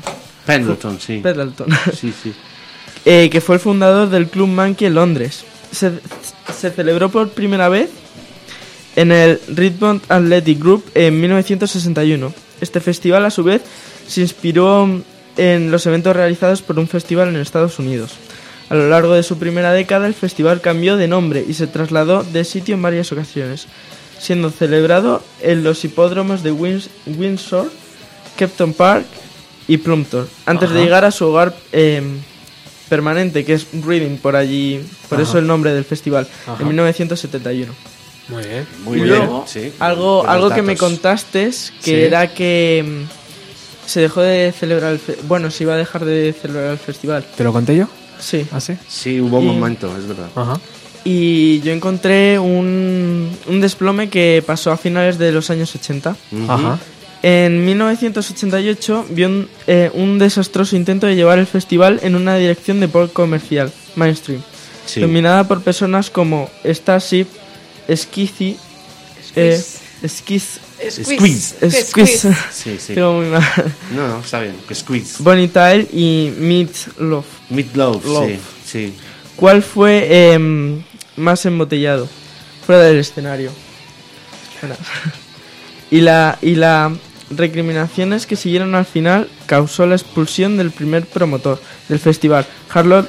Pendleton, sí. Pendleton, Sí, sí. *laughs* eh, que fue el fundador del Club Monkey en Londres. Se, se celebró por primera vez en el Richmond Athletic Group en 1961. Este festival, a su vez, se inspiró en los eventos realizados por un festival en Estados Unidos. A lo largo de su primera década, el festival cambió de nombre y se trasladó de sitio en varias ocasiones, siendo celebrado en los hipódromos de Wins- Windsor, Kempton Park y Plumpton, antes de llegar a su hogar eh, permanente, que es Reading, por allí, por Ajá. eso el nombre del festival, Ajá. en 1971. Muy bien. Muy Y bien, luego, sí. Algo, algo que me contaste que Sí. era que mm, se dejó de celebrar el fe- bueno, se iba a dejar de celebrar el festival. ¿Te lo conté yo? Sí. ¿Ah, sí? Sí, hubo un Y- momento, es verdad. Ajá. Y yo encontré un, un desplome que pasó a finales de los años 80. Ujú. Ajá. En 1988 vio un, eh, un desastroso intento de llevar el festival en una dirección de pop comercial, mainstream, Sí. dominada por personas como Starship, Eh, Skiz, Squeeze. Squeeze, Squeeze. Sí, sí. Digo muy mal. No, no, está bien. Que Squeeze. Bonnie Tyler y Meat Love. Meat Love, Love. sí. Sí. ¿Cuál fue em, más embotellado? Fuera del escenario. Espera. *laughs* y la y las recriminaciones que siguieron al final causó la expulsión del primer promotor del festival, Harlow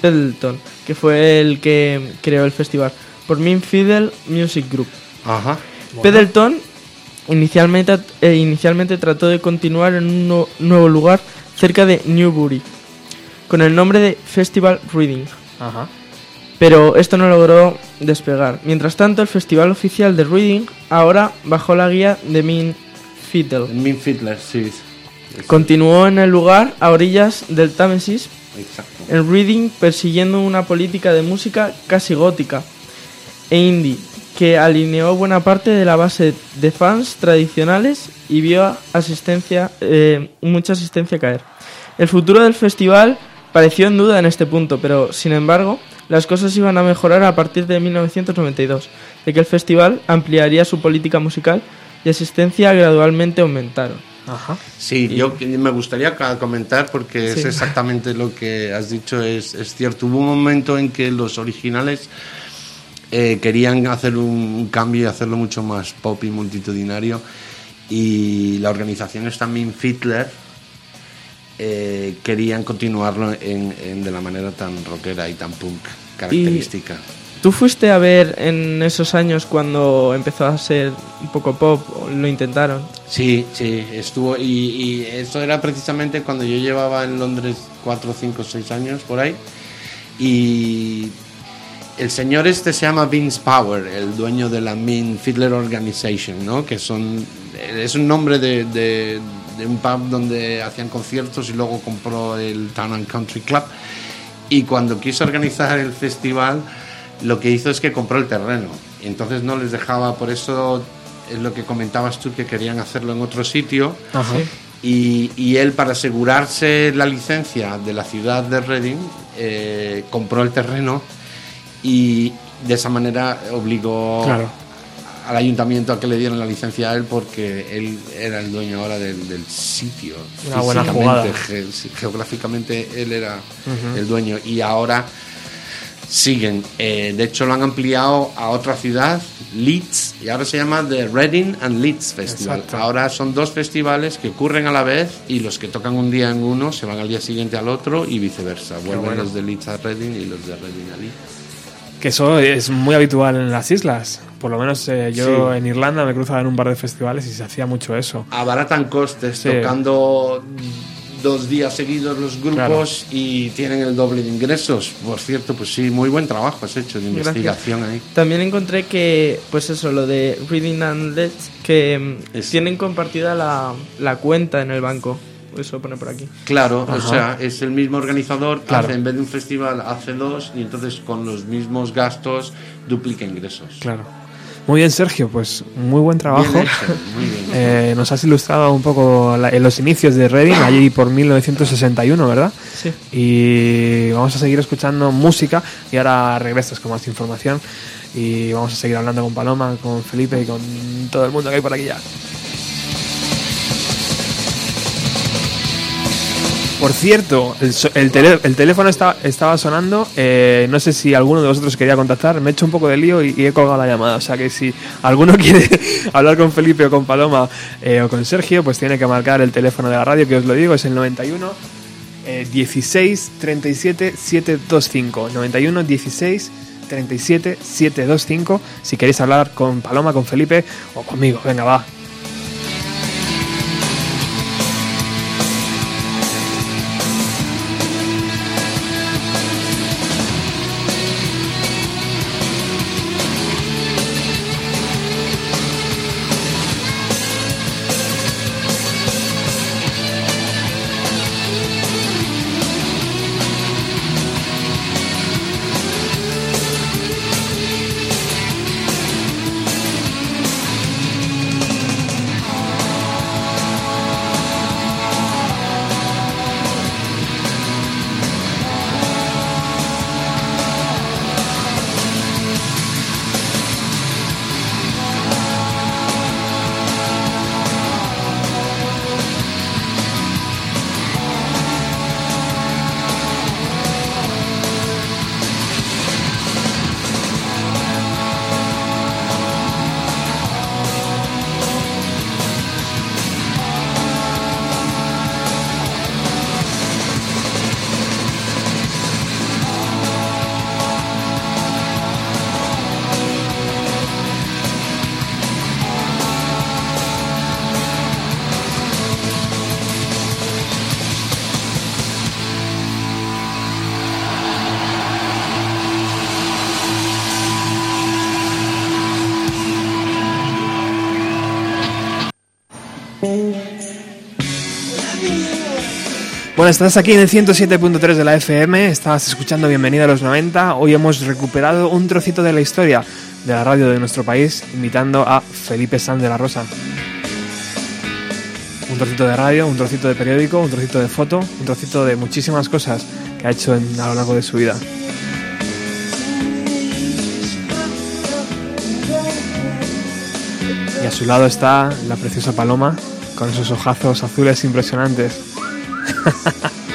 Pendleton, que fue el que creó el festival, por Min Fiddle Music Group. Ajá. Pendleton inicialmente, eh, inicialmente trató de continuar en un nu- nuevo lugar cerca de Newbury, con el nombre de Festival Reading, Ajá. pero esto no logró despegar. Mientras tanto, el festival oficial de Reading, ahora bajo la guía de Min Fiddle, Min Fiddler, sí. Continuó en el lugar a orillas del Támesis Exacto. en Reading persiguiendo una política de música casi gótica e indie que alineó buena parte de la base de fans tradicionales y vio asistencia, eh, mucha asistencia caer. El futuro del festival pareció en duda en este punto, pero sin embargo las cosas iban a mejorar a partir de 1992, de que el festival ampliaría su política musical y asistencia gradualmente aumentaron. Ajá. Sí, yo me gustaría comentar porque es exactamente lo que has dicho, es, es cierto. Hubo un momento en que los originales eh, querían hacer un, cambio y hacerlo mucho más pop y multitudinario y la organización esta Min Fiddler eh, querían continuarlo en, en- de la manera tan rockera y tan punk característica. ¿Tú fuiste a ver en esos años cuando empezó a ser un poco pop? ¿Lo intentaron? Sí, sí, estuvo. Y, y eso era precisamente cuando yo llevaba en Londres 4, 5, 6 años por ahí. Y el señor este se llama Vince Power, el dueño de la Mean Fiddler Organization, ¿no? Que son. Es un nombre de, de- de un pub donde hacían conciertos y luego compró el Town and Country Club. Y cuando quiso organizar el festival, lo que hizo es que compró el terreno. Entonces no les dejaba, por eso es lo que comentabas tú, que querían hacerlo en otro sitio. Ajá. Y, y él, para asegurarse la licencia de la ciudad de Reading, eh, compró el terreno y de esa manera obligó Claro. al ayuntamiento a que le dieran la licencia a él porque él era el dueño ahora del, del sitio. Una buena jugada. ge- geográficamente él era el dueño y ahora siguen. Eh, de hecho, lo han ampliado a otra ciudad, Leeds, y ahora se llama The Reading and Leeds Festival. Exacto. Ahora son dos festivales que ocurren a la vez y los que tocan un día en uno se van al día siguiente al otro y viceversa. Vuelven bueno. los de Leeds a Reading y los de Reading a Leeds. Que eso es muy habitual en las islas. Por lo menos eh, yo Sí. en Irlanda me cruzaba en un par de festivales y se hacía mucho eso. Abaratan costes Sí. tocando dos días seguidos los grupos y tienen el doble de ingresos. Por cierto, pues sí, muy buen trabajo has hecho de Gracias. investigación ahí. También encontré que, pues eso, lo de Reading and Let's, que mm, Es- tienen compartida la, la cuenta en el banco. Eso pone por aquí. Claro, o Ajá. sea, es el mismo organizador, Claro. hace, en vez de un festival hace dos y entonces con los mismos gastos duplica ingresos. Claro. Muy bien, Sergio, pues muy buen trabajo. Bien hecho, muy bien. *laughs* Eh, nos has ilustrado un poco la- en los inicios de Reading, allí por 1961, ¿verdad? Sí. Y vamos a seguir escuchando música y ahora regresas con más información y vamos a seguir hablando con Paloma, con Felipe y con todo el mundo que hay por aquí ya. Por cierto, el, el, el teléfono está- estaba sonando. eh, no sé si alguno de vosotros quería contactar. Me he hecho un poco de lío y, he colgado la llamada. O sea que si alguno *laughs* quiere hablar con Felipe o con Paloma eh, o con Sergio, pues tiene que marcar el teléfono de la radio, que os lo digo, es el 91 eh, 16 37 725. 91 16 37 725. Si queréis hablar con Paloma, con Felipe o conmigo, venga, va. Estás aquí en el 107.3 de la FM, estabas escuchando Bienvenida a los 90. Hoy hemos recuperado un trocito de la historia de la radio de nuestro país, invitando a Felipe San de la Rosa. Un trocito de radio, un trocito de periódico, un trocito de foto, un trocito de muchísimas cosas que ha hecho a lo largo de su vida. Y a su lado está la preciosa Paloma, con esos ojazos azules impresionantes. *laughs*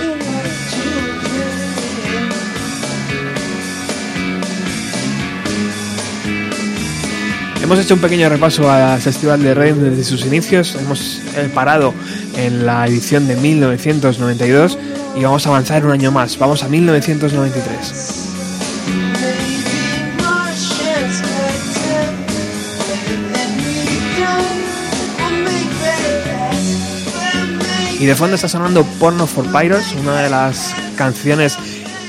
Hemos hecho un pequeño repaso al Festival de Reading desde sus inicios. Hemos eh, parado en la edición de 1992 y vamos a avanzar un año más. Vamos a 1993. Y de fondo está sonando Porno for Pyros, una de las canciones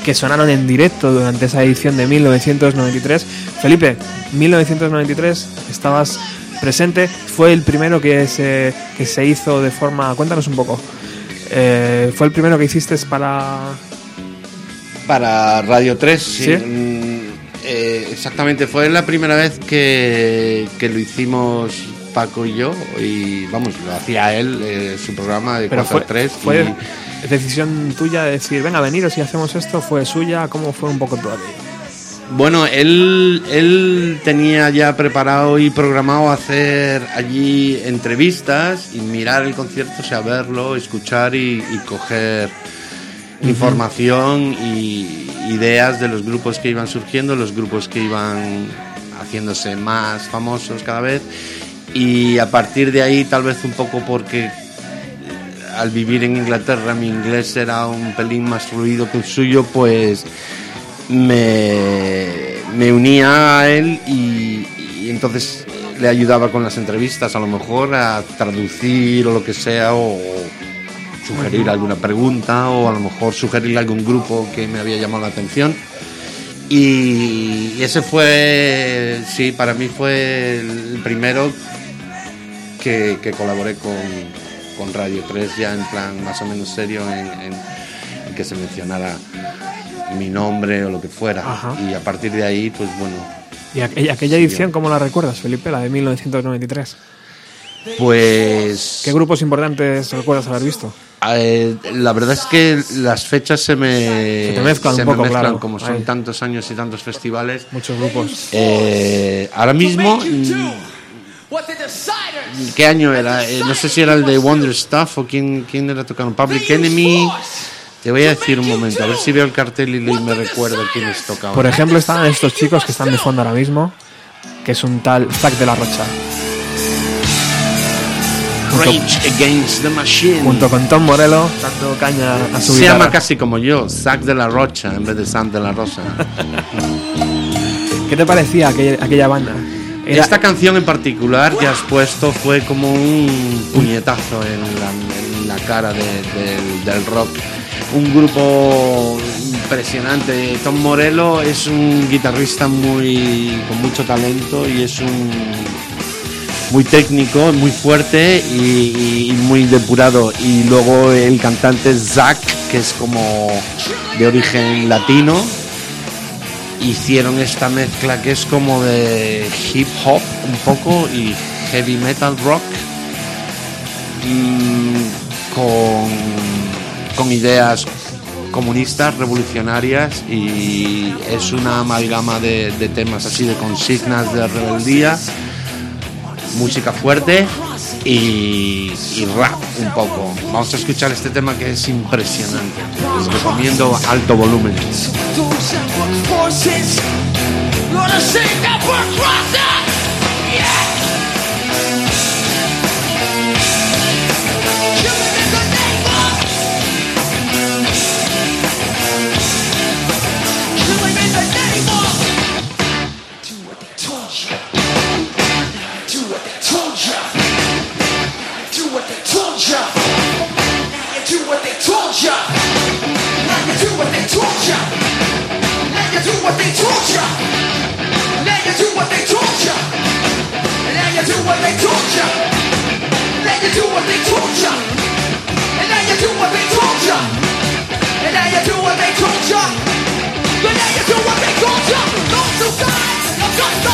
que sonaron en directo durante esa edición de 1993. Felipe, 1993, estabas presente, fue el primero que se, que se hizo de forma... Cuéntanos un poco. Eh, ¿Fue el primero que hiciste para...? Para Radio 3, sí. ¿Sí? Mm, eh, exactamente, fue la primera vez que, que lo hicimos Paco y yo. Y vamos, lo hacía él, eh, su programa de Pero 4 fue, a 3. fue y- decisión tuya de decir, venga, veniros y hacemos esto, fue suya, ¿cómo fue un poco todo? Bueno, él, él tenía ya preparado y programado hacer allí entrevistas y mirar el concierto, o sea, verlo, escuchar y, y coger información y ideas de los grupos que iban surgiendo, los grupos que iban haciéndose más famosos cada vez y a partir de ahí tal vez un poco porque al vivir en Inglaterra mi inglés era un pelín más fluido que el suyo, pues me, me unía a él y, y entonces le ayudaba con las entrevistas, a lo mejor a traducir o lo que sea, o sugerir alguna pregunta, o a lo mejor sugerir algún grupo que me había llamado la atención. Y, y ese fue, sí, para mí fue el primero que, que colaboré con, con Radio 3 ya en plan más o menos serio en, en- en que se mencionara mi nombre o lo que fuera. Ajá. Y a partir de ahí, pues bueno, ¿Y aquella, aquella edición cómo la recuerdas, Felipe? La de 1993. pues... ¿Qué grupos importantes recuerdas haber visto? Eh, la verdad es que las fechas se me, Se te mezclan se un me poco, mezclan, claro. como son Ahí. tantos años y tantos festivales. Muchos grupos. Eh, ahora mismo, mm, ¿qué año era? Eh, no sé si era el de Wonder Stuff o quién, quién era tocando. Public Enemy. Te voy a decir un momento, a ver si veo el cartel y me recuerdo quiénes tocaban. Por ejemplo, estaban estos chicos que están de fondo ahora mismo, que es un tal Zack de la Rocha, Rage Against the Machine. junto con Tom Morello, dando caña a su Se guitarra. llama casi como yo, Zack de la Rocha en vez de Sam de la Rosa. *laughs* ¿Qué te parecía aquella, aquella banda? Esta canción en particular que has puesto fue como un puñetazo en la, cara de- del, rock. Un grupo impresionante. Tom Morello es un guitarrista muy con mucho talento y es un muy técnico, muy fuerte y, y muy depurado. Y luego el cantante es Zach, que es como de origen latino. Hicieron esta mezcla que es como de hip hop un poco y heavy metal rock mm, con, con ideas comunistas, revolucionarias y es una amalgama de, de temas así de consignas de rebeldía música fuerte y, y rap un poco. Vamos a escuchar este tema que es impresionante. Les recomiendo alto volumen. what they taught ya. Now you do what they taught ya. Now you do what they taught ya. Now you do what they taught ya. And now you do what they taught ya. And now you do what they taught ya. But now you do what they taught ya. Don't do that.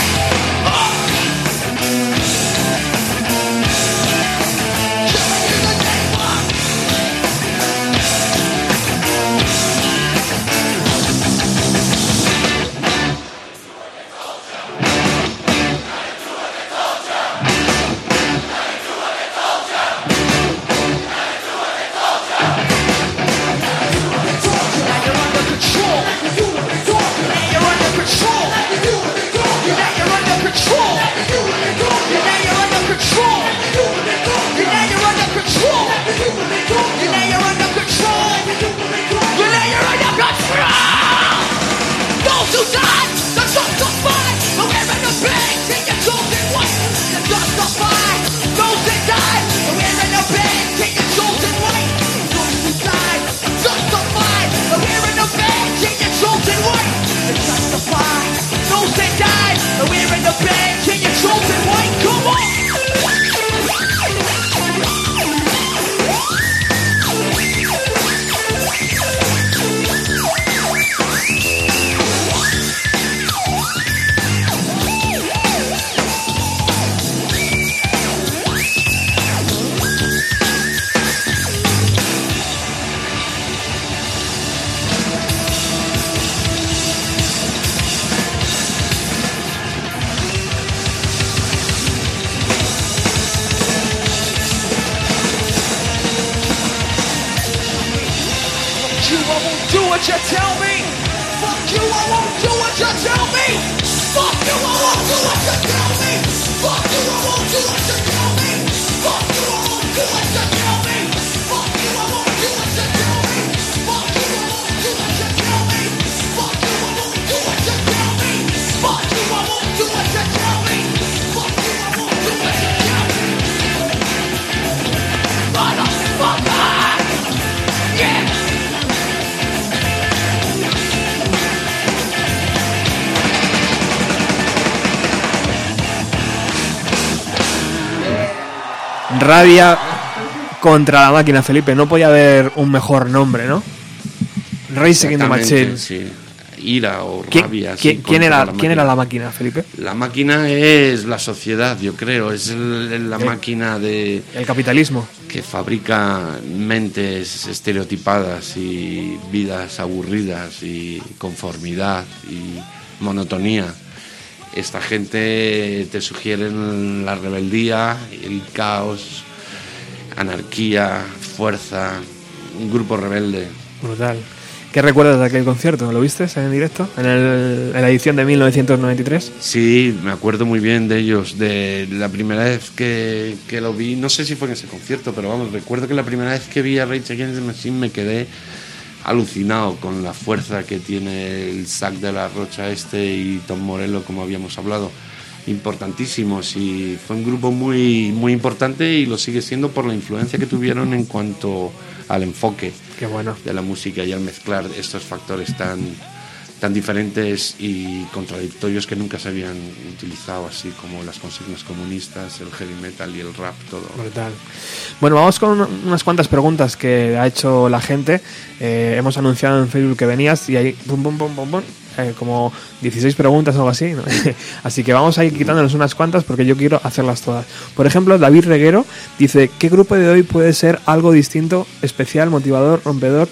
Rabia contra la máquina, Felipe. No podía haber un mejor nombre, ¿no? Racing in the Machine. sí. Ira o ¿Quién, rabia. sí, quién- era, la ¿Quién era la máquina, Felipe? La máquina es la sociedad, yo creo. Es el- la Eh. máquina de El capitalismo. que fabrica mentes estereotipadas y vidas aburridas y conformidad y monotonía. Esta gente te sugieren la rebeldía, el caos, anarquía, fuerza, un grupo rebelde. Brutal. ¿Qué recuerdas de aquel concierto? ¿Lo viste en directo? ¿En, el- en la edición de 1993? Sí, me acuerdo muy bien de ellos, de la primera vez que, que lo vi, no sé si fue en ese concierto, pero vamos, recuerdo que la primera vez que vi a Rage Against the Machine me quedé alucinado con la fuerza que tiene el Zack de la Rocha este y Tom Morello, como habíamos hablado, importantísimos y fue un grupo muy, muy importante y lo sigue siendo por la influencia que tuvieron en cuanto al enfoque Qué bueno. de la música y al mezclar estos factores tan, tan diferentes y contradictorios que nunca se habían utilizado, así como las consignas comunistas, el heavy metal y el rap, todo. Brutal. Bueno, vamos con unas cuantas preguntas que ha hecho la gente. Eh, hemos anunciado en Facebook que venías y pum, eh, como 16 preguntas o algo así. *laughs* así que vamos a ir quitándonos unas cuantas porque yo quiero hacerlas todas. Por ejemplo, David Reguero dice, ¿qué grupo de hoy puede ser algo distinto, especial, motivador, rompedor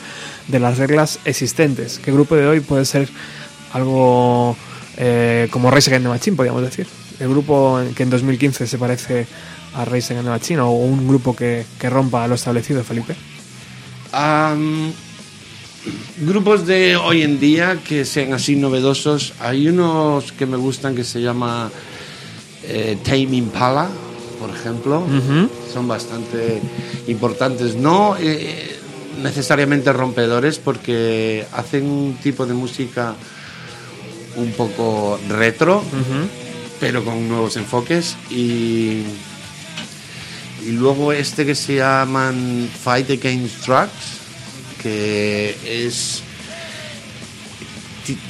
de las reglas existentes? ¿Qué grupo de hoy puede ser algo eh, como Race Against the Machine, podríamos decir? El grupo que en 2015 se parece a Race Against the Machine o un grupo que, que rompa lo establecido, Felipe. Grupos de hoy en día que sean así novedosos, hay unos que me gustan que se llama eh, Tame Impala, por ejemplo, son bastante importantes, no eh, necesariamente rompedores porque hacen un tipo de música un poco retro, pero con nuevos enfoques y y luego este que se llaman Fight Against Drugs, que es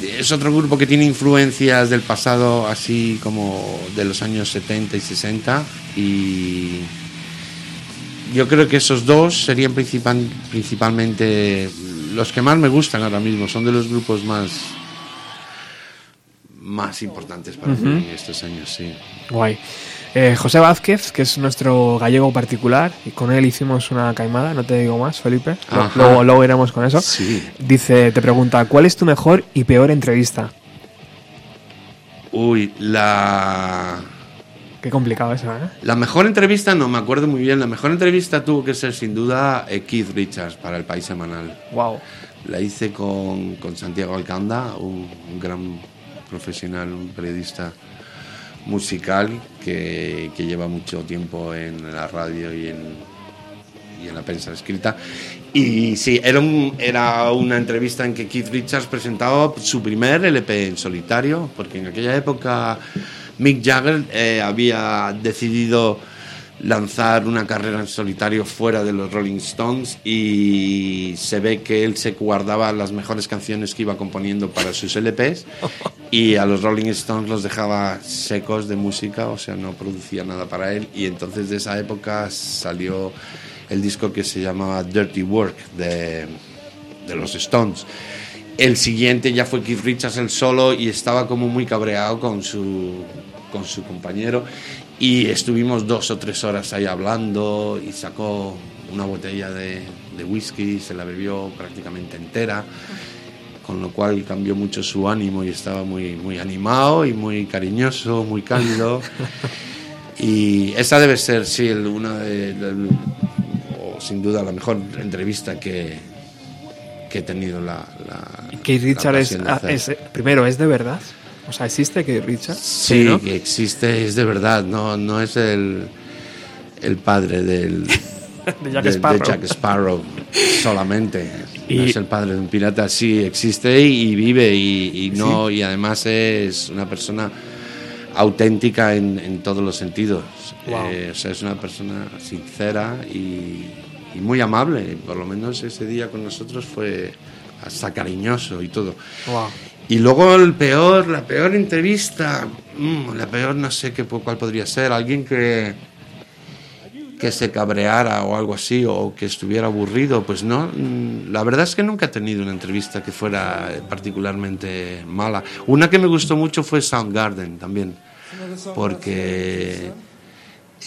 es otro grupo que tiene influencias del pasado, así como de los años 70 y 60. Y yo creo que esos dos serían principal- principalmente los que más me gustan ahora mismo. Son de los grupos más más importantes para mí en estos años, sí. Guay. Eh, José Vázquez, que es nuestro gallego particular, y con él hicimos una caimada, no te digo más, Felipe. Ajá. Luego, luego iremos con eso. Sí. Dice, te pregunta, ¿cuál es tu mejor y peor entrevista? Uy, la Qué complicado eso, ¿eh? La mejor entrevista, no me acuerdo muy bien, la mejor entrevista tuvo que ser sin duda eh, Keith Richards para el País Semanal. Wow. La hice con, con Santiago Alcanda, un, un gran profesional, un periodista musical que, que lleva mucho tiempo en la radio y en, y en la prensa escrita. Y sí, era, un- era una entrevista en que Keith Richards presentaba su primer LP en solitario, porque en aquella época Mick Jagger eh, había decidido lanzar una carrera en solitario fuera de los Rolling Stones y se ve que él se guardaba las mejores canciones que iba componiendo para sus LPs *laughs* y a los Rolling Stones los dejaba secos de música, o sea, no producía nada para él y entonces de esa época salió el disco que se llamaba Dirty Work de, de los Stones. El siguiente ya fue Keith Richards el solo y estaba como muy cabreado con su, con su compañero y estuvimos dos o tres horas ahí hablando y sacó una botella de, de whisky, se la bebió prácticamente entera, con lo cual cambió mucho su ánimo y estaba muy, muy animado y muy cariñoso, muy cálido. *laughs* Y esa debe ser, sí, el- una de, del- o sin duda la mejor entrevista que, que he tenido la, la Keith Richards es, de ah, es, primero, ¿es de verdad? O sea, ¿existe Keith Richards? Sí, ¿no? que existe, es de verdad, no, no es el, el padre del, *laughs* De Jack de-. Jack Sparrow solamente. No es el padre de un pirata, sí existe y, y vive y, y no y además es una persona auténtica en, en todos los sentidos. Wow. Eh, o sea, es una persona sincera y, y muy amable. Por lo menos ese día con nosotros fue hasta cariñoso y todo. Wow. Y luego el peor, la peor entrevista, mm, la peor no sé qué, cuál podría ser, alguien que, que se cabreara o algo así, o que estuviera aburrido, pues no, mm, la verdad es que nunca he tenido una entrevista que fuera particularmente mala. Una que me gustó mucho fue Soundgarden también, porque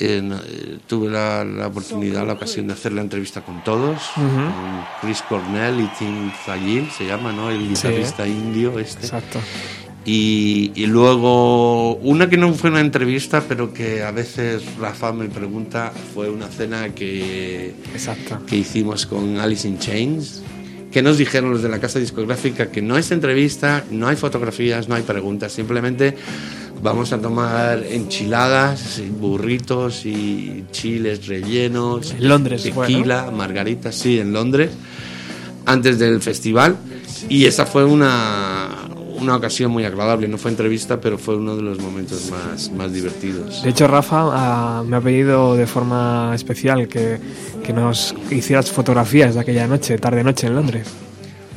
eh, tuve la, la oportunidad, la ocasión de hacer la entrevista con todos, con Chris Cornell y Tim Zagil, se llama, ¿no? El guitarrista indio este. Exacto. Y, y luego, una que no fue una entrevista, pero que a veces Rafa me pregunta, fue una cena que, Exacto. que hicimos con Alice in Chains, que nos dijeron los de la casa discográfica que no es entrevista, no hay fotografías, no hay preguntas, simplemente vamos a tomar enchiladas, burritos y chiles rellenos, En Londres tequila, margaritas, sí, en Londres, antes del festival. Y esa fue una, una ocasión muy agradable, no fue entrevista, pero fue uno de los momentos más, más divertidos. De hecho, Rafa ah, me ha pedido de forma especial que, que nos hicieras fotografías de aquella noche, tarde-noche en Londres.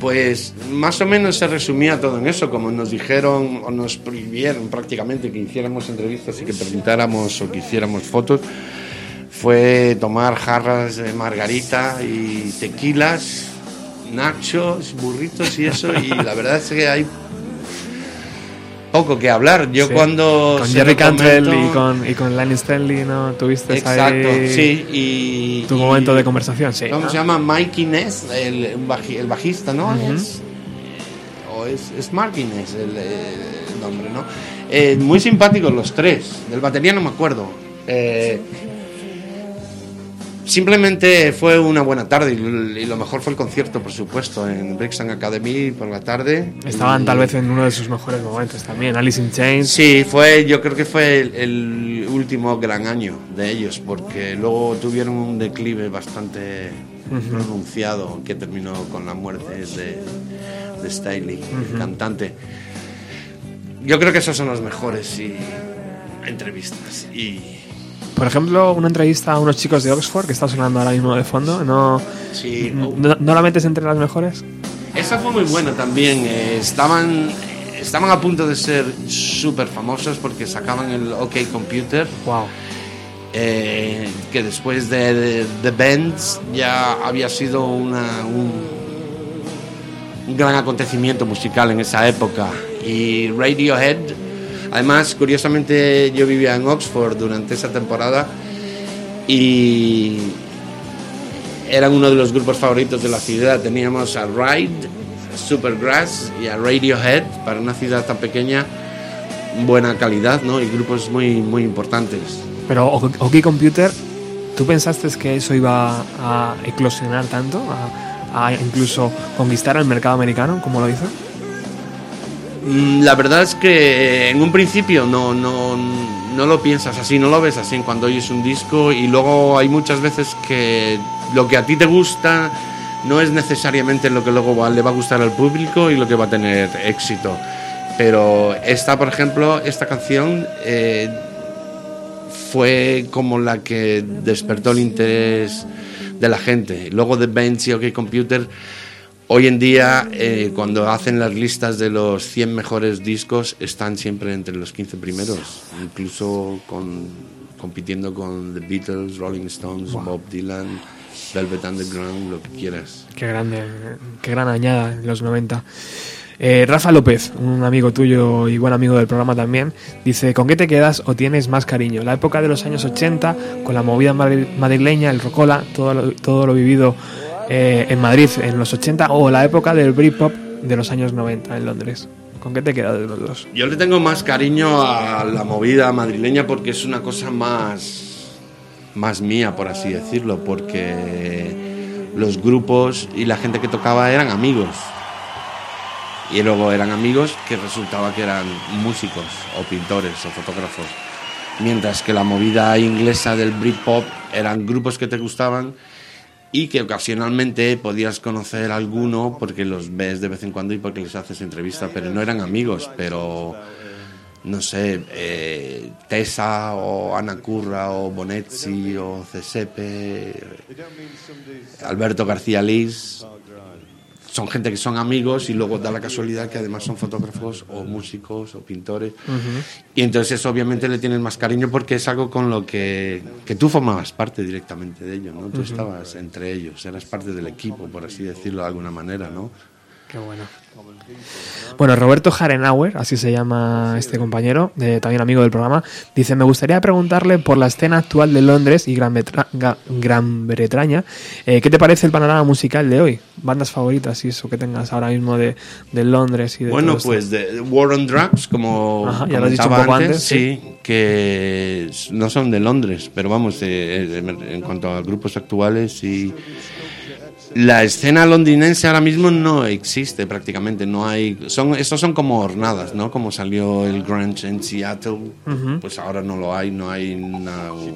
Pues más o menos se resumía todo en eso, como nos dijeron o nos prohibieron prácticamente que hiciéramos entrevistas y que preguntáramos o que hiciéramos fotos, fue tomar jarras de margarita y tequilas, nachos, burritos y eso, y la verdad es que hay poco que hablar. Yo Sí. cuando... Con Jerry Cantrell y con, y con Lenny Stanley, ¿no? Tuviste Exacto, ahí sí, y... tu y- momento de conversación, sí. ¿Cómo ¿no? se llama? Mike Inés, el, el bajista, ¿no? Es- o es, es Mark Inés el, eh, el nombre, ¿no? Eh, muy simpáticos los tres. Del batería no me acuerdo. Eh, simplemente fue una buena tarde y, lo mejor fue el concierto, por supuesto, en Brixton Academy por la tarde. Estaban Y- tal vez en uno de sus mejores momentos también. Alice in Chains. Sí, fue, yo creo que fue el, el último gran año de ellos, porque luego tuvieron un declive bastante pronunciado que terminó con la muerte de, de Staley, el cantante. Yo creo que esos son los mejores y, entrevistas. Y Por ejemplo, una entrevista a unos chicos de Oxford que está sonando ahora mismo de fondo. ¿No, sí, no, no la metes entre las mejores? es esa fue muy buena también. eh, estaban, estaban a punto de ser súper famosos porque sacaban el OK Computer. Wow. eh, que después de, The Bands ya había sido una, un, un gran acontecimiento musical en esa época. Y Radiohead, además, curiosamente yo vivía en Oxford durante esa temporada y eran uno de los grupos favoritos de la ciudad. Teníamos a Ride, Supergrass y a Radiohead para una ciudad tan pequeña. Buena calidad, ¿no? Y grupos muy, muy importantes. Pero OK Computer, ¿tú pensaste que eso iba a eclosionar tanto? A, a incluso conquistar el mercado americano, como lo hizo? Mm, La verdad es que en un principio no, no, no lo piensas así, no lo ves así cuando oyes un disco y luego hay muchas veces que lo que a ti te gusta no es necesariamente lo que luego le va a gustar al público y lo que va a tener éxito. Pero esta, por ejemplo, esta canción eh, fue como la que despertó el interés de la gente. Luego de Benz y OK Computer, hoy en día, eh, cuando hacen las listas de los 100 mejores discos, están siempre entre los 15 primeros, incluso con, compitiendo con The Beatles, Rolling Stones, Bob Dylan, Velvet Underground, lo que quieras. Qué grande, qué gran añada en los 90. Eh, Rafa López, un amigo tuyo y buen amigo del programa también, dice, ¿con qué te quedas o tienes más cariño? La época de los años 80, con la movida madri- madrileña, el rocola, todo lo, todo lo vivido eh, en Madrid en los 80, o la época del Britpop de los años 90 en Londres. ¿Con qué te quedas de los dos? Yo le tengo más cariño a la movida madrileña porque es una cosa más, más mía, por así decirlo, porque los grupos y la gente que tocaba eran amigos. Y luego eran amigos que resultaba que eran músicos o pintores o fotógrafos. Mientras que la movida inglesa del Britpop eran grupos que te gustaban y que ocasionalmente podías conocer alguno porque los ves de vez en cuando y porque les haces entrevista, pero no eran amigos, pero no sé, eh, Tessa o Ana Curra o Bonetti o Cesepe, Alberto García Lis, son gente que son amigos y luego da la casualidad que además son fotógrafos o músicos o pintores. Y entonces obviamente le tienes más cariño porque es algo con lo que, que tú formabas parte directamente de ello, ¿no? Tú estabas entre ellos, eras parte del equipo, por así decirlo de alguna manera, ¿no? Qué bueno. Bueno, Roberto Harenauer, así se llama este compañero, eh, también amigo del programa, dice, me gustaría preguntarle por la escena actual de Londres y Gran, Bretra- Ga- Gran Bretaña, eh, ¿qué te parece el panorama musical de hoy? Bandas favoritas y eso que tengas ahora mismo de, de Londres y de Bueno, pues de War on Drugs, como Ajá, ya lo has dicho un comentaba poco antes, antes, sí, que no son de Londres, pero vamos, eh, en en cuanto a grupos actuales y la escena londinense ahora mismo no existe prácticamente, no hay, son, estos son como hornadas, ¿no? Como salió el grunge en Seattle, pues ahora no lo hay, no hay una- un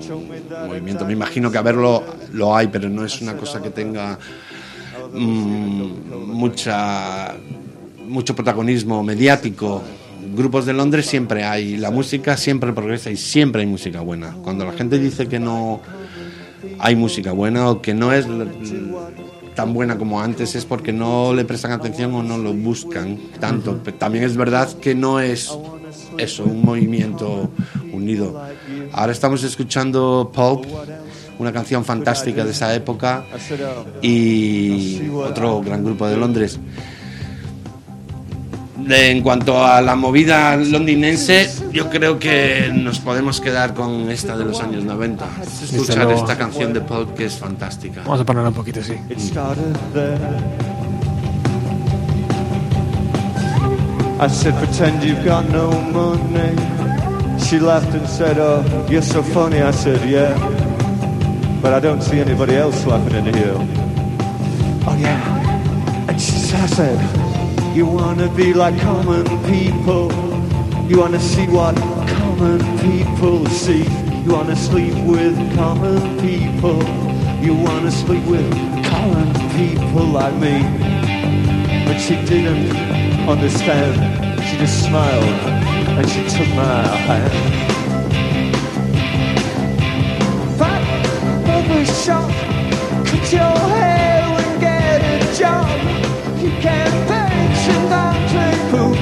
movimiento. Me imagino que a verlo lo hay, pero no es una cosa que tenga mm, mucha mucho protagonismo mediático. Grupos de Londres siempre hay, la música siempre progresa y siempre hay música buena. Cuando la gente dice que no hay música buena o que no es tan buena como antes es porque no le prestan atención o no lo buscan tanto. Pero También es verdad que no es eso, un movimiento unido. Ahora estamos escuchando Pulp, una canción fantástica de esa época y otro gran grupo de Londres. De- en cuanto a la movida londinense, yo creo que nos podemos quedar con esta de los años 90. Escuchar esta canción de Pulp que es fantástica. Vamos a ponerla un poquito, sí. It started there. I said, pretend you've got no money. She laughed and said, oh, you're so funny. I said, yeah, but I don't see anybody else laughing in here. Oh, yeah. And she said, I said, you want to be like common people. You want to see what common people see. You want to sleep with common people. You want to sleep with common people like me. But she didn't understand. She just smiled and she took my hand. Fat barber shop, cut your hair and get a job. You can't fool.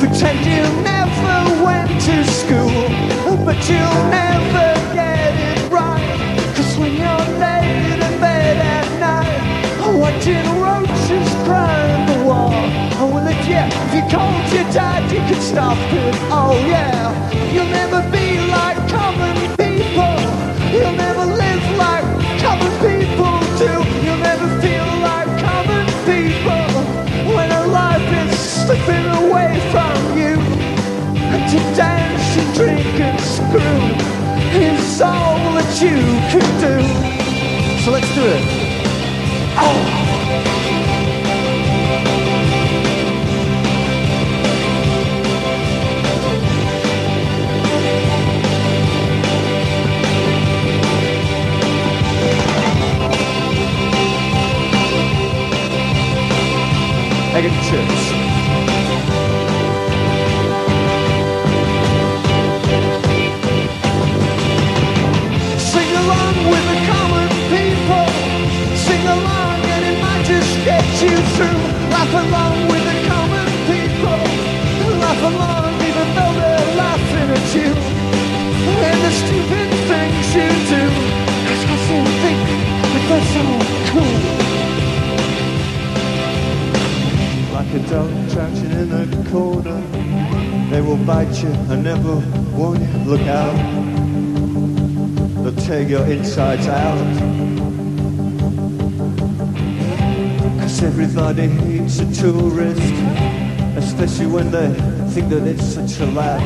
Pretend you never went to school, but you'll never get it right. Cause when you're laid in bed at night, watching roaches climb the wall. Oh, well, if you, if you called your dad, you could stop it. Oh, yeah, you'll never be. To dance and drink and screw is all that you can do. So let's do it. Oh. Egg and chips. Dog crouching in the corner. They will bite you and never warn you. Look out. They'll tear your insides out. Cause everybody hates a tourist, especially when they think that it's such a laugh.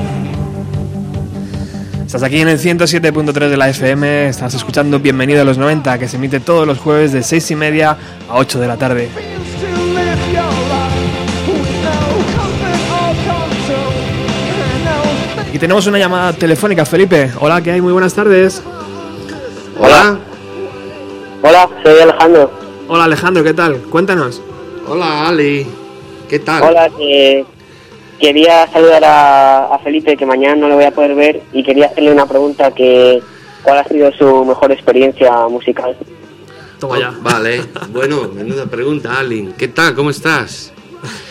Estás aquí en el 107.3 de la FM, estás escuchando Bienvenido a los 90, que se emite todos los jueves de 6 y media a 8 de la tarde. Tenemos una llamada telefónica, Felipe. Hola, ¿qué hay? Muy buenas tardes. Hola. Hola, soy Alejandro. Hola, Alejandro, ¿qué tal? Cuéntanos. Hola, Ali. ¿Qué tal? Hola, que quería saludar a, a Felipe, que mañana no lo voy a poder ver, y quería hacerle una pregunta que ¿cuál ha sido su mejor experiencia musical? Toma ya. Oh, Vale. Bueno, menuda pregunta, Ali. ¿Qué tal? ¿Cómo estás?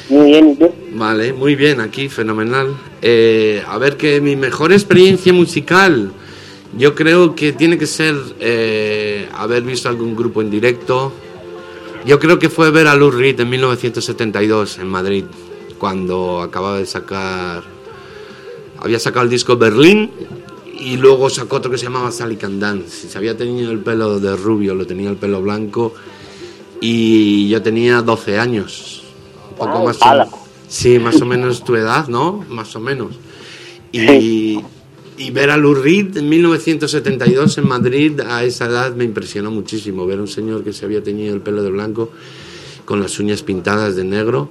Muy bien, ¿y tú? Vale, muy bien, aquí, fenomenal. Eh, a ver, que mi mejor experiencia musical, yo creo que tiene que ser eh, haber visto algún grupo en directo. Yo creo que fue ver a Lou Reed en 1972 en Madrid, cuando acababa de sacar, había sacado el disco Berlín y luego sacó otro que se llamaba Sally Can Dance. Se había tenido el pelo de rubio, lo tenía el pelo blanco y yo tenía 12 años, un poco más. o-. Sí, más o menos tu edad, ¿no? Más o menos. Y, y ver a Lou Reed en 1972 en Madrid a esa edad me impresionó muchísimo. Ver a un señor que se había teñido el pelo de blanco con las uñas pintadas de negro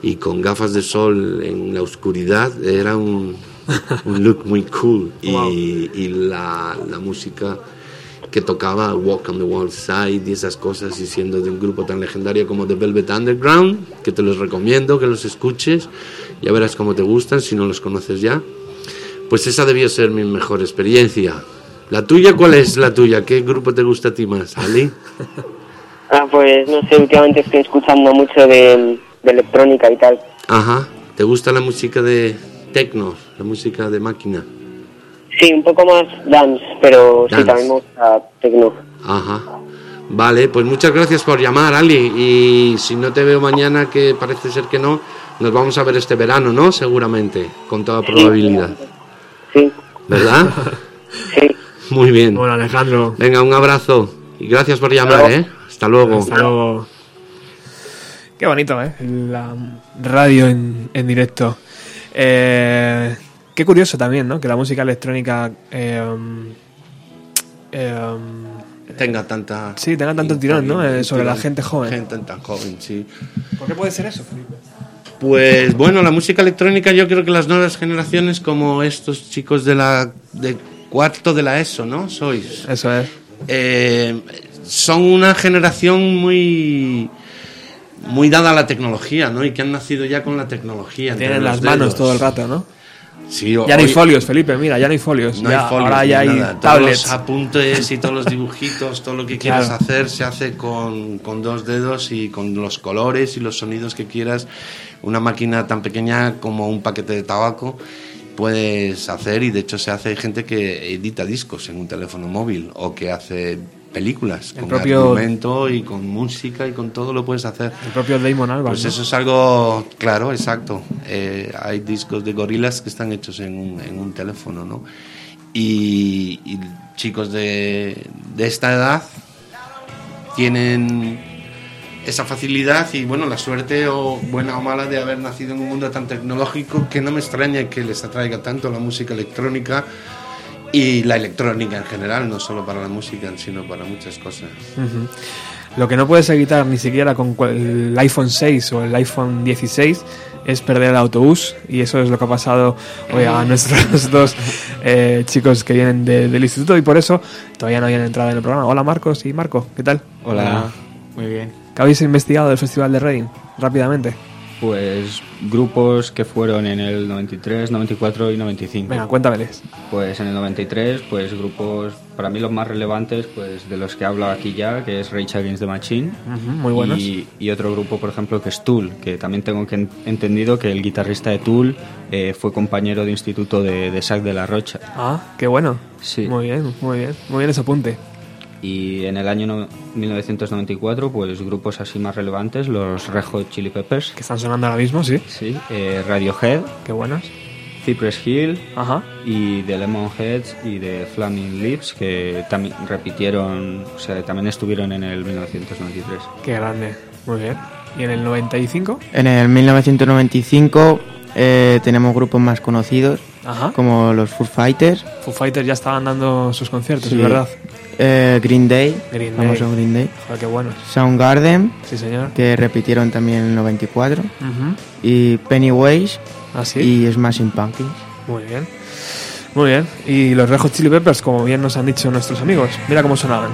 y con gafas de sol en la oscuridad era un, un look muy cool. Y, y la, la música que tocaba Walk on the Wild Side y esas cosas y siendo de un grupo tan legendario como The Velvet Underground que te los recomiendo que los escuches ya verás cómo te gustan si no los conoces ya. Pues esa debió ser mi mejor experiencia. La tuya cuál es la tuya qué grupo te gusta a ti más Ali *laughs* Ah, pues no sé, últimamente estoy escuchando mucho de, de electrónica y tal. ajá. Te gusta la música de techno la música de máquina Sí, un poco más dance, pero Dance. sí, también me gusta tecno. Ajá. Vale, pues muchas gracias por llamar, Ali. Y si no te veo mañana, que parece ser que no, nos vamos a ver este verano, ¿no? Seguramente, con toda probabilidad. Sí, ¿Verdad? *laughs* sí. Muy bien. Bueno, Alejandro. Venga, un abrazo. Y gracias por llamar, ¿eh? Hasta luego. Hasta luego. Qué bonito, ¿eh? La radio en, en directo. Eh, qué curioso también, ¿no? Que la música electrónica... eh, eh, Tenga tanta... Sí, tenga tanto tirón, ¿no? Eh, sobre la gente joven. Gente tan joven, sí. ¿Por qué puede ser eso, Felipe? Pues bueno, la música electrónica yo creo que las nuevas generaciones como estos chicos de la de cuarto de la ESO, ¿no? Sois. Eso es. eh, son una generación muy muy dada a la tecnología, ¿no? Y que han nacido ya con la tecnología. Tienen las manos todo el rato, ¿no? Sí, Ya no hay folios, Felipe, mira, ya no hay folios. no Ya, hay folios, ahora ya hay nada. Todos tablets. los apuntes y todos los *laughs* dibujitos, todo lo que quieras Claro. hacer se hace con, con dos dedos y con los colores y los sonidos que quieras. Una máquina tan pequeña como un paquete de tabaco puedes hacer y de hecho se hace hay gente que edita discos en un teléfono móvil o que hace películas, El con propio- argumento y con música y con todo lo puedes hacer. El propio Damon Albarn. Pues ¿no? eso es algo claro, exacto. Eh, hay discos de gorilas que están hechos en un, en un teléfono, ¿no? Y, y chicos de, de esta edad tienen esa facilidad y bueno, la suerte o buena o mala de haber nacido en un mundo tan tecnológico que no me extraña que les atraiga tanto la música electrónica y la electrónica en general, no solo para la música, sino para muchas cosas. Lo que no puedes evitar ni siquiera con el iPhone 6 o el iPhone 16 es perder el autobús y eso es lo que ha pasado hoy a *laughs* nuestros dos eh, chicos que vienen de- del instituto y por eso todavía no habían entrado en el programa. Hola Marcos y Marco, ¿qué tal? Hola, muy bien. ¿Qué habéis investigado del Festival de Reading? Rápidamente. Pues grupos que fueron en el 93, 94 y 95. Venga, cuéntameles. Pues en el 93, pues grupos, para mí los más relevantes, pues de los que hablo aquí ya, que es Rage Against the Machine. Ujú, muy buenos. Y, y otro grupo, por ejemplo, que es Tool, que también tengo que en- entendido que el guitarrista de Tool eh, fue compañero de instituto de, de Sac de la Rocha. Ah, qué bueno. Sí. Muy bien, muy bien. Muy bien ese apunte. Y en el año no- 1994, pues grupos así más relevantes, los Red Hot Chili Peppers. Que están sonando ahora mismo, sí. Sí, eh, Radiohead. Qué buenos. Cypress Hill. Ajá. Y de Lemonheads y de Flaming Lips, que también repitieron, o sea, también estuvieron en el 1993. Qué grande. Muy bien. ¿Y en el 95? En el 1995 eh, tenemos grupos más conocidos, Ajá. como los Foo Fighters, Foo Fighters ya estaban dando sus conciertos, Sí. es verdad. Eh, Green Day, Green famoso Day. Green Day, Joder, qué buenos. Soundgarden, Sí, señor. que repitieron también en el 94, Ujú. y Pennywise ¿Ah, sí? y Smashing Pumpkins. Muy bien. Muy bien. Y los Red Hot Chili Peppers, como bien nos han dicho nuestros amigos. Mira cómo sonaban.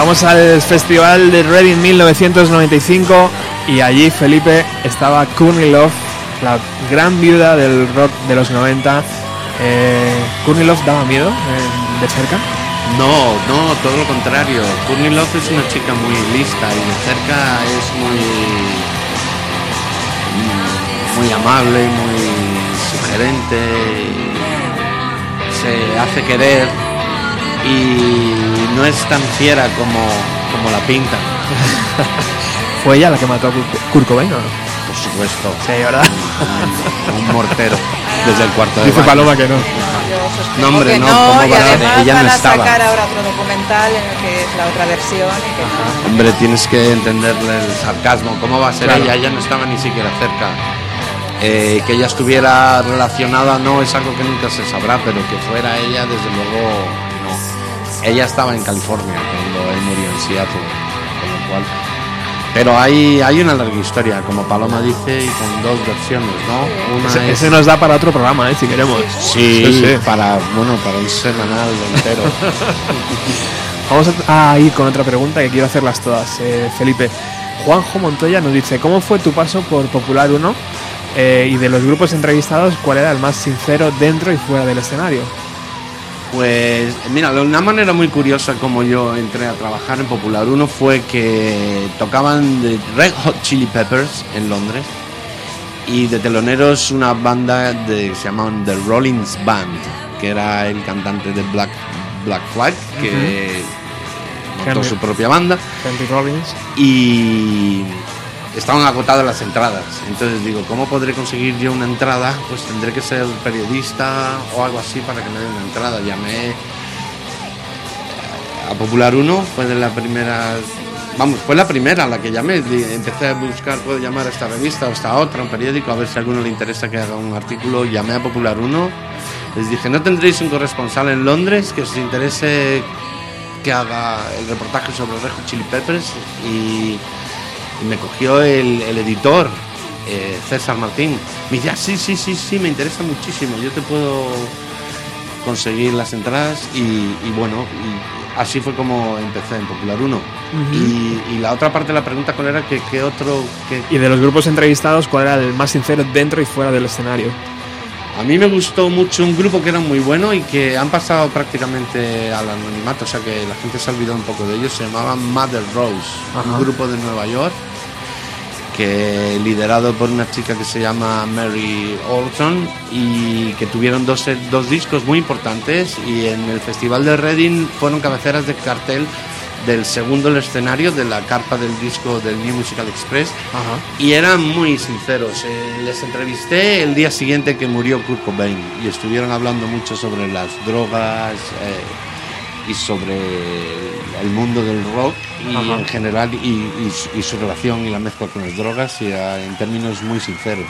Llegamos al Festival de Reading 1995 y allí Felipe estaba Courtney Love, la gran viuda del rock de los 90. Eh, Courtney Love daba miedo eh, de cerca. No, no, todo lo contrario. Courtney Love es una chica muy lista y de cerca es muy muy amable, muy sugerente, se hace querer y no es tan fiera como, como la pinta. *laughs* ¿Fue ella la que mató a Kurt- Kurt Cobain o no? Por supuesto. Sí, ¿verdad? Un, un mortero desde el cuarto de Dice baño. Paloma que no. Hombre, no, no, ¿cómo y va a- además ella van no a estaba. sacar ahora otro documental en el que es la otra versión y que no. Hombre, tienes que entenderle el sarcasmo. ¿Cómo va a ser Claro. ella? Ella no estaba ni siquiera cerca. Eh, que ella estuviera relacionada no es algo que nunca se sabrá, pero que fuera ella, desde luego. Ella estaba en California cuando él murió en Seattle, con lo cual Pero hay, hay una larga historia, como Paloma dice, y con dos versiones, ¿no? Una Ese, es- ese nos da para otro programa, ¿eh? si queremos. Sí, para bueno, para un semanal entero. *laughs* Vamos a a ir con otra pregunta que quiero hacerlas todas. Eh, Felipe, Juanjo Montoya nos dice, ¿cómo fue tu paso por Popular 1? Eh, y de los grupos entrevistados, ¿cuál era el más sincero dentro y fuera del escenario? Pues mira, de una manera muy curiosa como yo entré a trabajar en Popular 1 fue que tocaban de Red Hot Chili Peppers en Londres y de teloneros una banda de, que se llamaban The Rollins Band, que era el cantante de Black, Black Flag, que montó Henry. su propia banda Henry Rollins. y estaban agotadas las entradas. Entonces digo, ¿cómo podré conseguir yo una entrada? Pues tendré que ser periodista o algo así para que me den una entrada. Llamé a Popular 1, fue de la primera, vamos, fue la primera a la que llamé. Empecé a buscar, puedo llamar a esta revista o a esta otra, un periódico, a ver si a alguno le interesa que haga un artículo. Llamé a Popular 1, les dije, ¿no tendréis un corresponsal en Londres que os interese que haga el reportaje sobre Red Hot Chili Peppers? Y y me cogió el, el editor, eh, César Martín. Me dice, ah, sí, sí, sí, sí, me interesa muchísimo. Yo te puedo conseguir las entradas y, y bueno, y así fue como empecé en Popular 1. y, y la otra parte de la pregunta, ¿cuál era? ¿Qué, qué otro? qué- Y de los grupos entrevistados, ¿cuál era el más sincero dentro y fuera del escenario? A mí me gustó mucho un grupo que era muy bueno y que han pasado prácticamente al anonimato, o sea que la gente se ha olvidado un poco de ellos. Se llamaban Mother Rose, Ajá. un grupo de Nueva York que liderado por una chica que se llama Mary Olson y que tuvieron dos, dos discos muy importantes y en el Festival de Reading fueron cabeceras de cartel del segundo escenario de la carpa del disco del New Musical Express y eran muy sinceros. Eh, les entrevisté el día siguiente que murió Kurt Cobain y estuvieron hablando mucho sobre las drogas eh, y sobre el mundo del rock y Ajá. en general y, y su- y su relación y la mezcla con las drogas y, eh, en términos muy sinceros.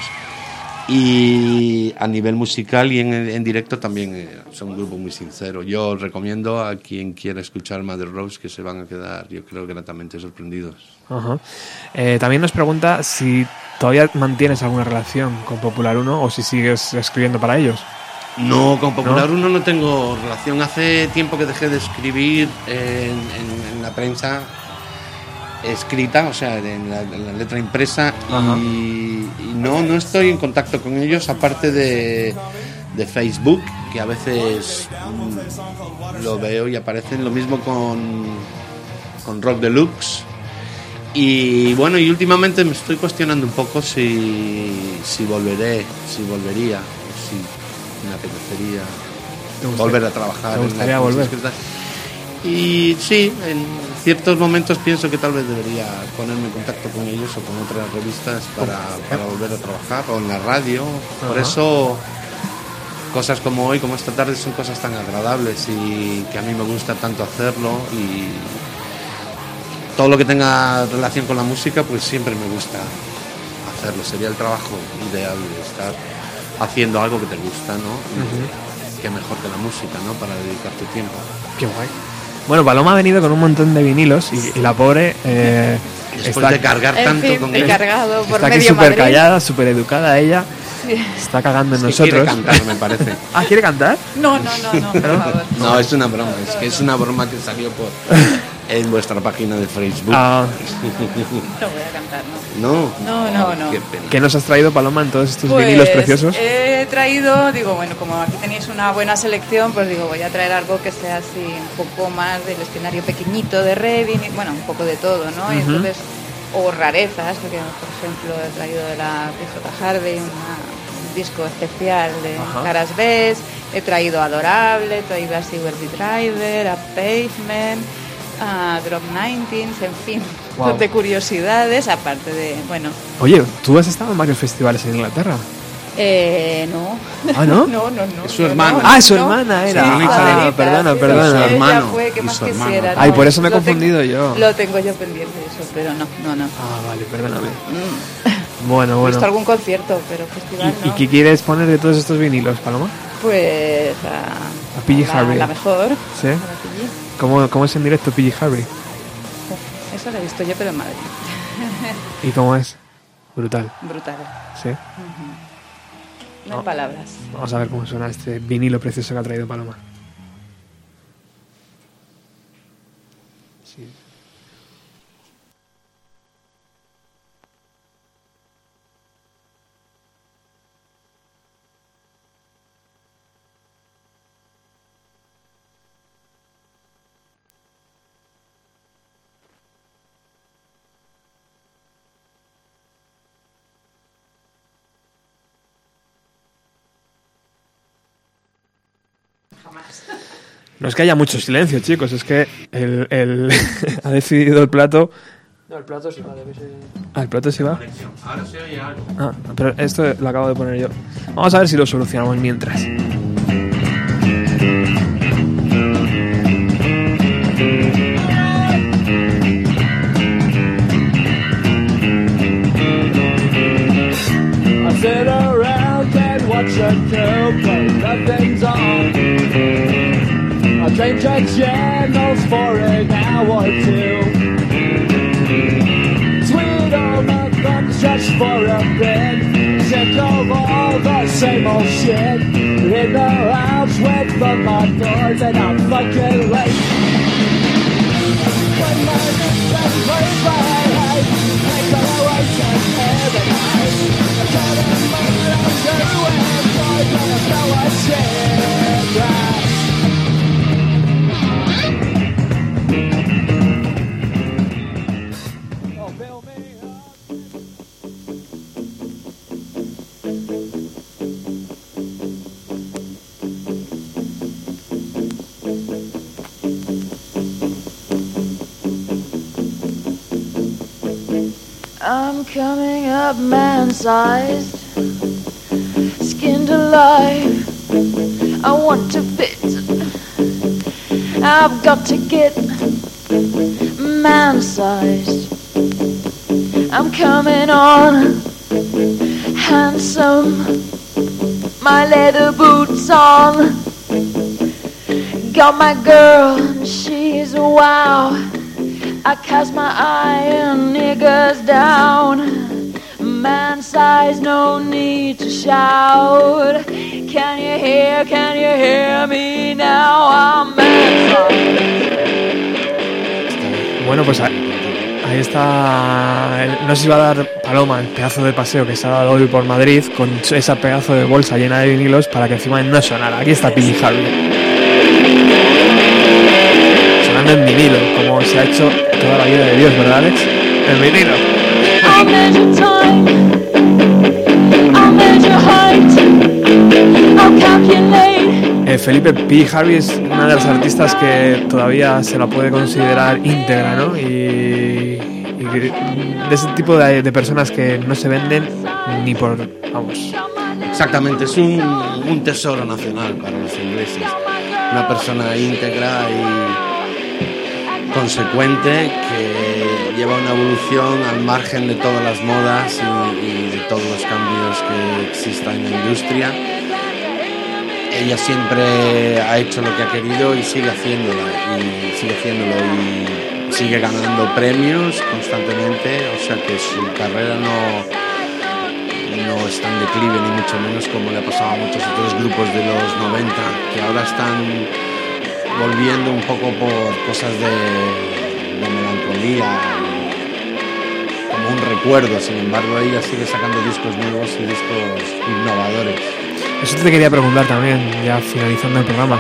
Y a nivel musical y en, en directo también eh, son un grupo muy sincero. Yo recomiendo a quien quiera escuchar Mother Rose que se van a quedar, yo creo, gratamente sorprendidos. Ajá. Eh, también nos pregunta si todavía mantienes alguna relación con Popular 1 o si sigues escribiendo para ellos. No, con Popular ¿No? 1 no tengo relación. Hace tiempo que dejé de escribir en, en- en la prensa escrita, o sea, en la, en la letra impresa, y, y no, no estoy en contacto con ellos, aparte de, de Facebook, que a veces mm, lo veo y aparecen. Lo mismo con, con Rock Deluxe. Y bueno, y últimamente me estoy cuestionando un poco si, si volveré, si volvería, o si me apetecería ¿Te gustaría- volver a trabajar. en la gustaría prensa volver? escrita. Y sí, en ciertos momentos pienso que tal vez debería ponerme en contacto con ellos o con otras revistas para, para volver a trabajar o en la radio. Por Ajá. eso cosas como hoy, como esta tarde, son cosas tan agradables y que a mí me gusta tanto hacerlo y todo lo que tenga relación con la música, pues siempre me gusta hacerlo. Sería el trabajo ideal de estar haciendo algo que te gusta, ¿no? Y Qué mejor que la música, ¿no? Para dedicar tu tiempo. Qué guay. Bueno, Paloma ha venido con un montón de vinilos y, y la pobre eh, Después de cargar En tanto fin, con he él. cargado por está aquí súper callada, súper educada ella. Sí. Está cagando en Es que nosotros. quiere cantar, me parece. *laughs* ah, ¿quiere cantar? No, no, no, no, por favor. No, es una broma, es que es una broma que salió por *laughs* en vuestra página de Facebook. Ah, No voy a cantar, no. No. No, no, no. Qué pena. ¿Qué nos has traído, Paloma, en todos estos Pues, vinilos preciosos? He traído, digo, bueno, como aquí tenéis una buena selección, pues digo, voy a traer algo que sea así un poco más del escenario pequeñito de Reading, y, bueno, un poco de todo, ¿no? Y Ujú. entonces, o rarezas, porque por ejemplo he traído de la PJ Harvey una- un disco especial de Ajá. Caras Bes, he traído Adorable, he traído a Sigurd Driver, a Pavement, a Drop 19, en fin, Wow. de curiosidades, aparte de, bueno, Oye, tú has estado en varios festivales en Inglaterra. eh, no. ¿Ah, no? *laughs* no, no, no. Es su hermana. no, Ah, su no. hermana era. Sí, Ah, perdona, sí, perdona. Su hermano, fue, ¿qué y más su hermano. quisiera? Ay, No, por eso me he lo tengo- confundido yo. Lo tengo yo pendiente eso, pero no, no, no. Ah, vale, perdóname. Mm. Bueno, He visto bueno. algún concierto, pero festival ¿Y, y no. qué quieres poner de todos estos vinilos, Paloma? Pues a, A PG la, Harvey. la mejor. ¿Sí? a. ¿Cómo, cómo es en directo PG Harvey? Eso lo he visto yo, pero en Madrid. *laughs* ¿Y cómo es? Brutal. Brutal. Sí. No hay palabras. Vamos a ver cómo suena este vinilo precioso que ha traído Paloma. No es que haya mucho silencio, chicos, es que el, el- *laughs* ha decidido el plato. No, el plato sí va, debe ser. Ah, el plato sí va. Ahora se oye algo. Ah, pero esto lo acabo de poner yo. Vamos a ver si lo solucionamos mientras. I sit around and watch a girl play nothing's on. I change the channels for an hour or two. Sweet old mother stretch for a bit. Sick of all the same old shit. In the house with the doors and I'm fucking late. When my distance plays my head, I go away from paradise. I try to move on to it, but I know what shit right. I'm coming up man sized, skinned alive. I want to fit. I've got to get man sized. I'm coming on handsome, my leather boots on. Got my girl, she's a wow. I cast my eye on niggas down. Man size, no need to shout. Can you hear, can you hear me now? I'm man. Bueno, pues ahí, ahí está. el- No sé si va a dar Paloma el pedazo de paseo que se ha dado hoy por Madrid con esa pedazo de bolsa llena de vinilos para que encima no sonara. Aquí está Billy Harvey. Sonando en vinilo, como se ha hecho toda la vida de Dios, ¿verdad, Alex? En vinilo. Eh, Felipe P. Harvey es una de las artistas que todavía se la puede considerar íntegra, ¿no? Y, de ese tipo de, de personas que no se venden ni por, vamos, Exactamente, es un, un tesoro nacional para los ingleses. Una persona íntegra y consecuente que lleva una evolución al margen de todas las modas y, de todos los cambios que existan en la industria. Ella siempre ha hecho lo que ha querido y sigue haciéndolo y sigue haciéndolo y sigue ganando premios constantemente, o sea que su carrera no no está en declive ni mucho menos como le ha pasado a muchos otros grupos de los 90 que ahora están volviendo un poco por cosas de, de melancolía como un recuerdo sin embargo ella sigue sacando discos nuevos y discos innovadores Eso te quería preguntar también, ya finalizando el programa.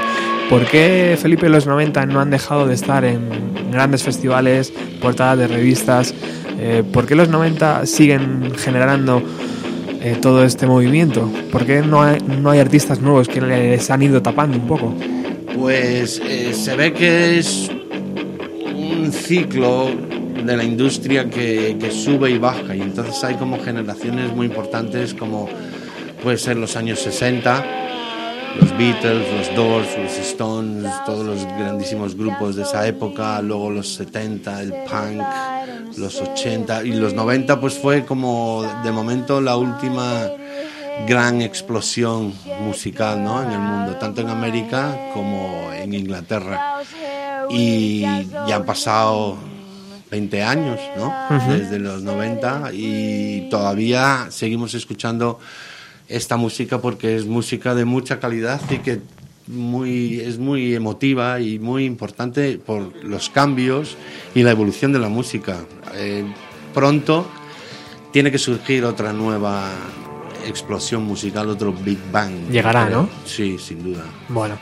¿Por qué Felipe los 90 no han dejado de estar en grandes festivales, portadas de revistas? Eh, ¿Por qué los 90 siguen generando eh, todo este movimiento? ¿Por qué no hay, no hay artistas nuevos que les han ido tapando un poco? Pues eh, se ve que es un ciclo de la industria que, que sube y baja y entonces hay como generaciones muy importantes como puede ser los años 60, los Beatles, los Doors, los Stones, todos los grandísimos grupos de esa época, luego los 70, el punk, los 80 y los 90 pues fue como de momento la última gran explosión musical ¿no? en el mundo, tanto en América como en Inglaterra. Y ya han pasado 20 años, ¿no? Desde los 90 y todavía seguimos escuchando esta música porque es música de mucha calidad y que muy, es muy emotiva y muy importante por los cambios y la evolución de la música. Eh, pronto tiene que surgir otra nueva explosión musical, otro Big Bang. Llegará, creo. ¿no? Sí, sin duda. Bueno,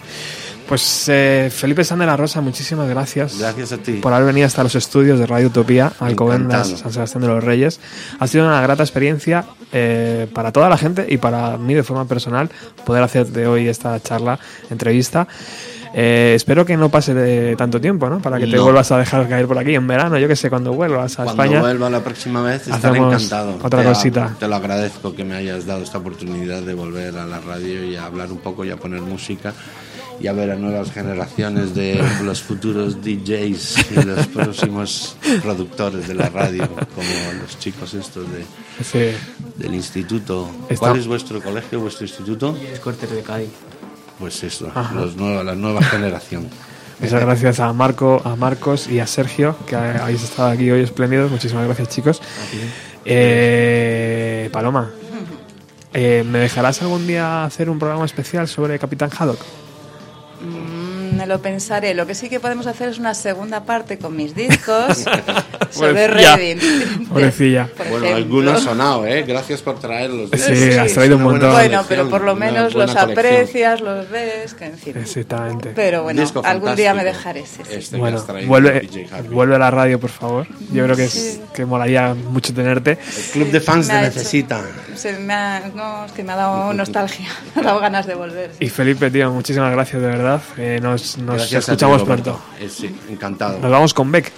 pues eh, Felipe San de la Rosa, muchísimas gracias. Gracias a ti. Por haber venido hasta los estudios de Radio Utopía, Alcobendas. San Sebastián de los Reyes. Ha sido una grata experiencia eh, para toda la gente y para mí de forma personal poder hacer de hoy esta charla, entrevista. Eh, espero que no pase de tanto tiempo, ¿no? Para que te No. vuelvas a dejar caer por aquí en verano, yo que sé, cuando vuelvas a Cuando España. vuelva la próxima vez estaré encantado. otra Te- cosita. Te lo agradezco que me hayas dado esta oportunidad de volver a la radio y a hablar un poco y a poner música y a ver a nuevas generaciones de *laughs* los futuros DJs y los próximos productores de la radio, como los chicos estos de, Sí. del instituto. Está- ¿Cuál es vuestro colegio, vuestro instituto? Es Cortes de Cádiz. Pues eso, los nuevos- la nueva generación. *laughs* Muchas gracias a Marco, a Marcos y a Sergio, que habéis estado aquí hoy espléndidos. Muchísimas gracias, chicos. Eh, Paloma, eh, ¿me dejarás algún día hacer un programa especial sobre Capitán Haddock? Mm, me lo pensaré. Lo que sí que podemos hacer es una segunda parte con mis discos *laughs* sobre. Reading. Pobrecilla. Bueno, ejemplo. alguno ha sonado, ¿eh? Gracias por traerlos. Sí, has traído un montón. Bueno, pero por lo menos los colección. aprecias, los ves, que en fin. Exactamente. Pero bueno, Disco algún día me dejaré. sí, sí. Este Bueno, vuelve, vuelve a la radio, por favor. Yo creo que, es, Sí. que molaría mucho tenerte. El club de fans te necesita. Se me ha, no, es que me ha dado nostalgia, *laughs* me ha dado ganas de volver. Y Felipe, tío, muchísimas gracias, de verdad. Eh, nos nos Gracias a ti, escuchamos pronto. Encantado. Nos vamos con Beck.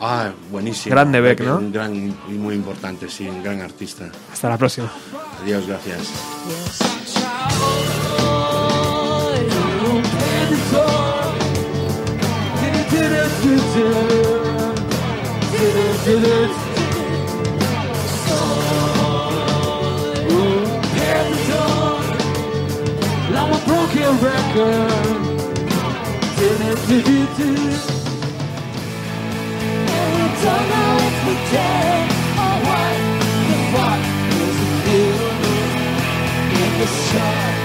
Ah, buenísimo. Grande Beck, ¿no? Un gran y muy importante, sí, un gran artista. Hasta la próxima. Adiós, gracias. I'm broken record. And we don't know if dead or what the is in the?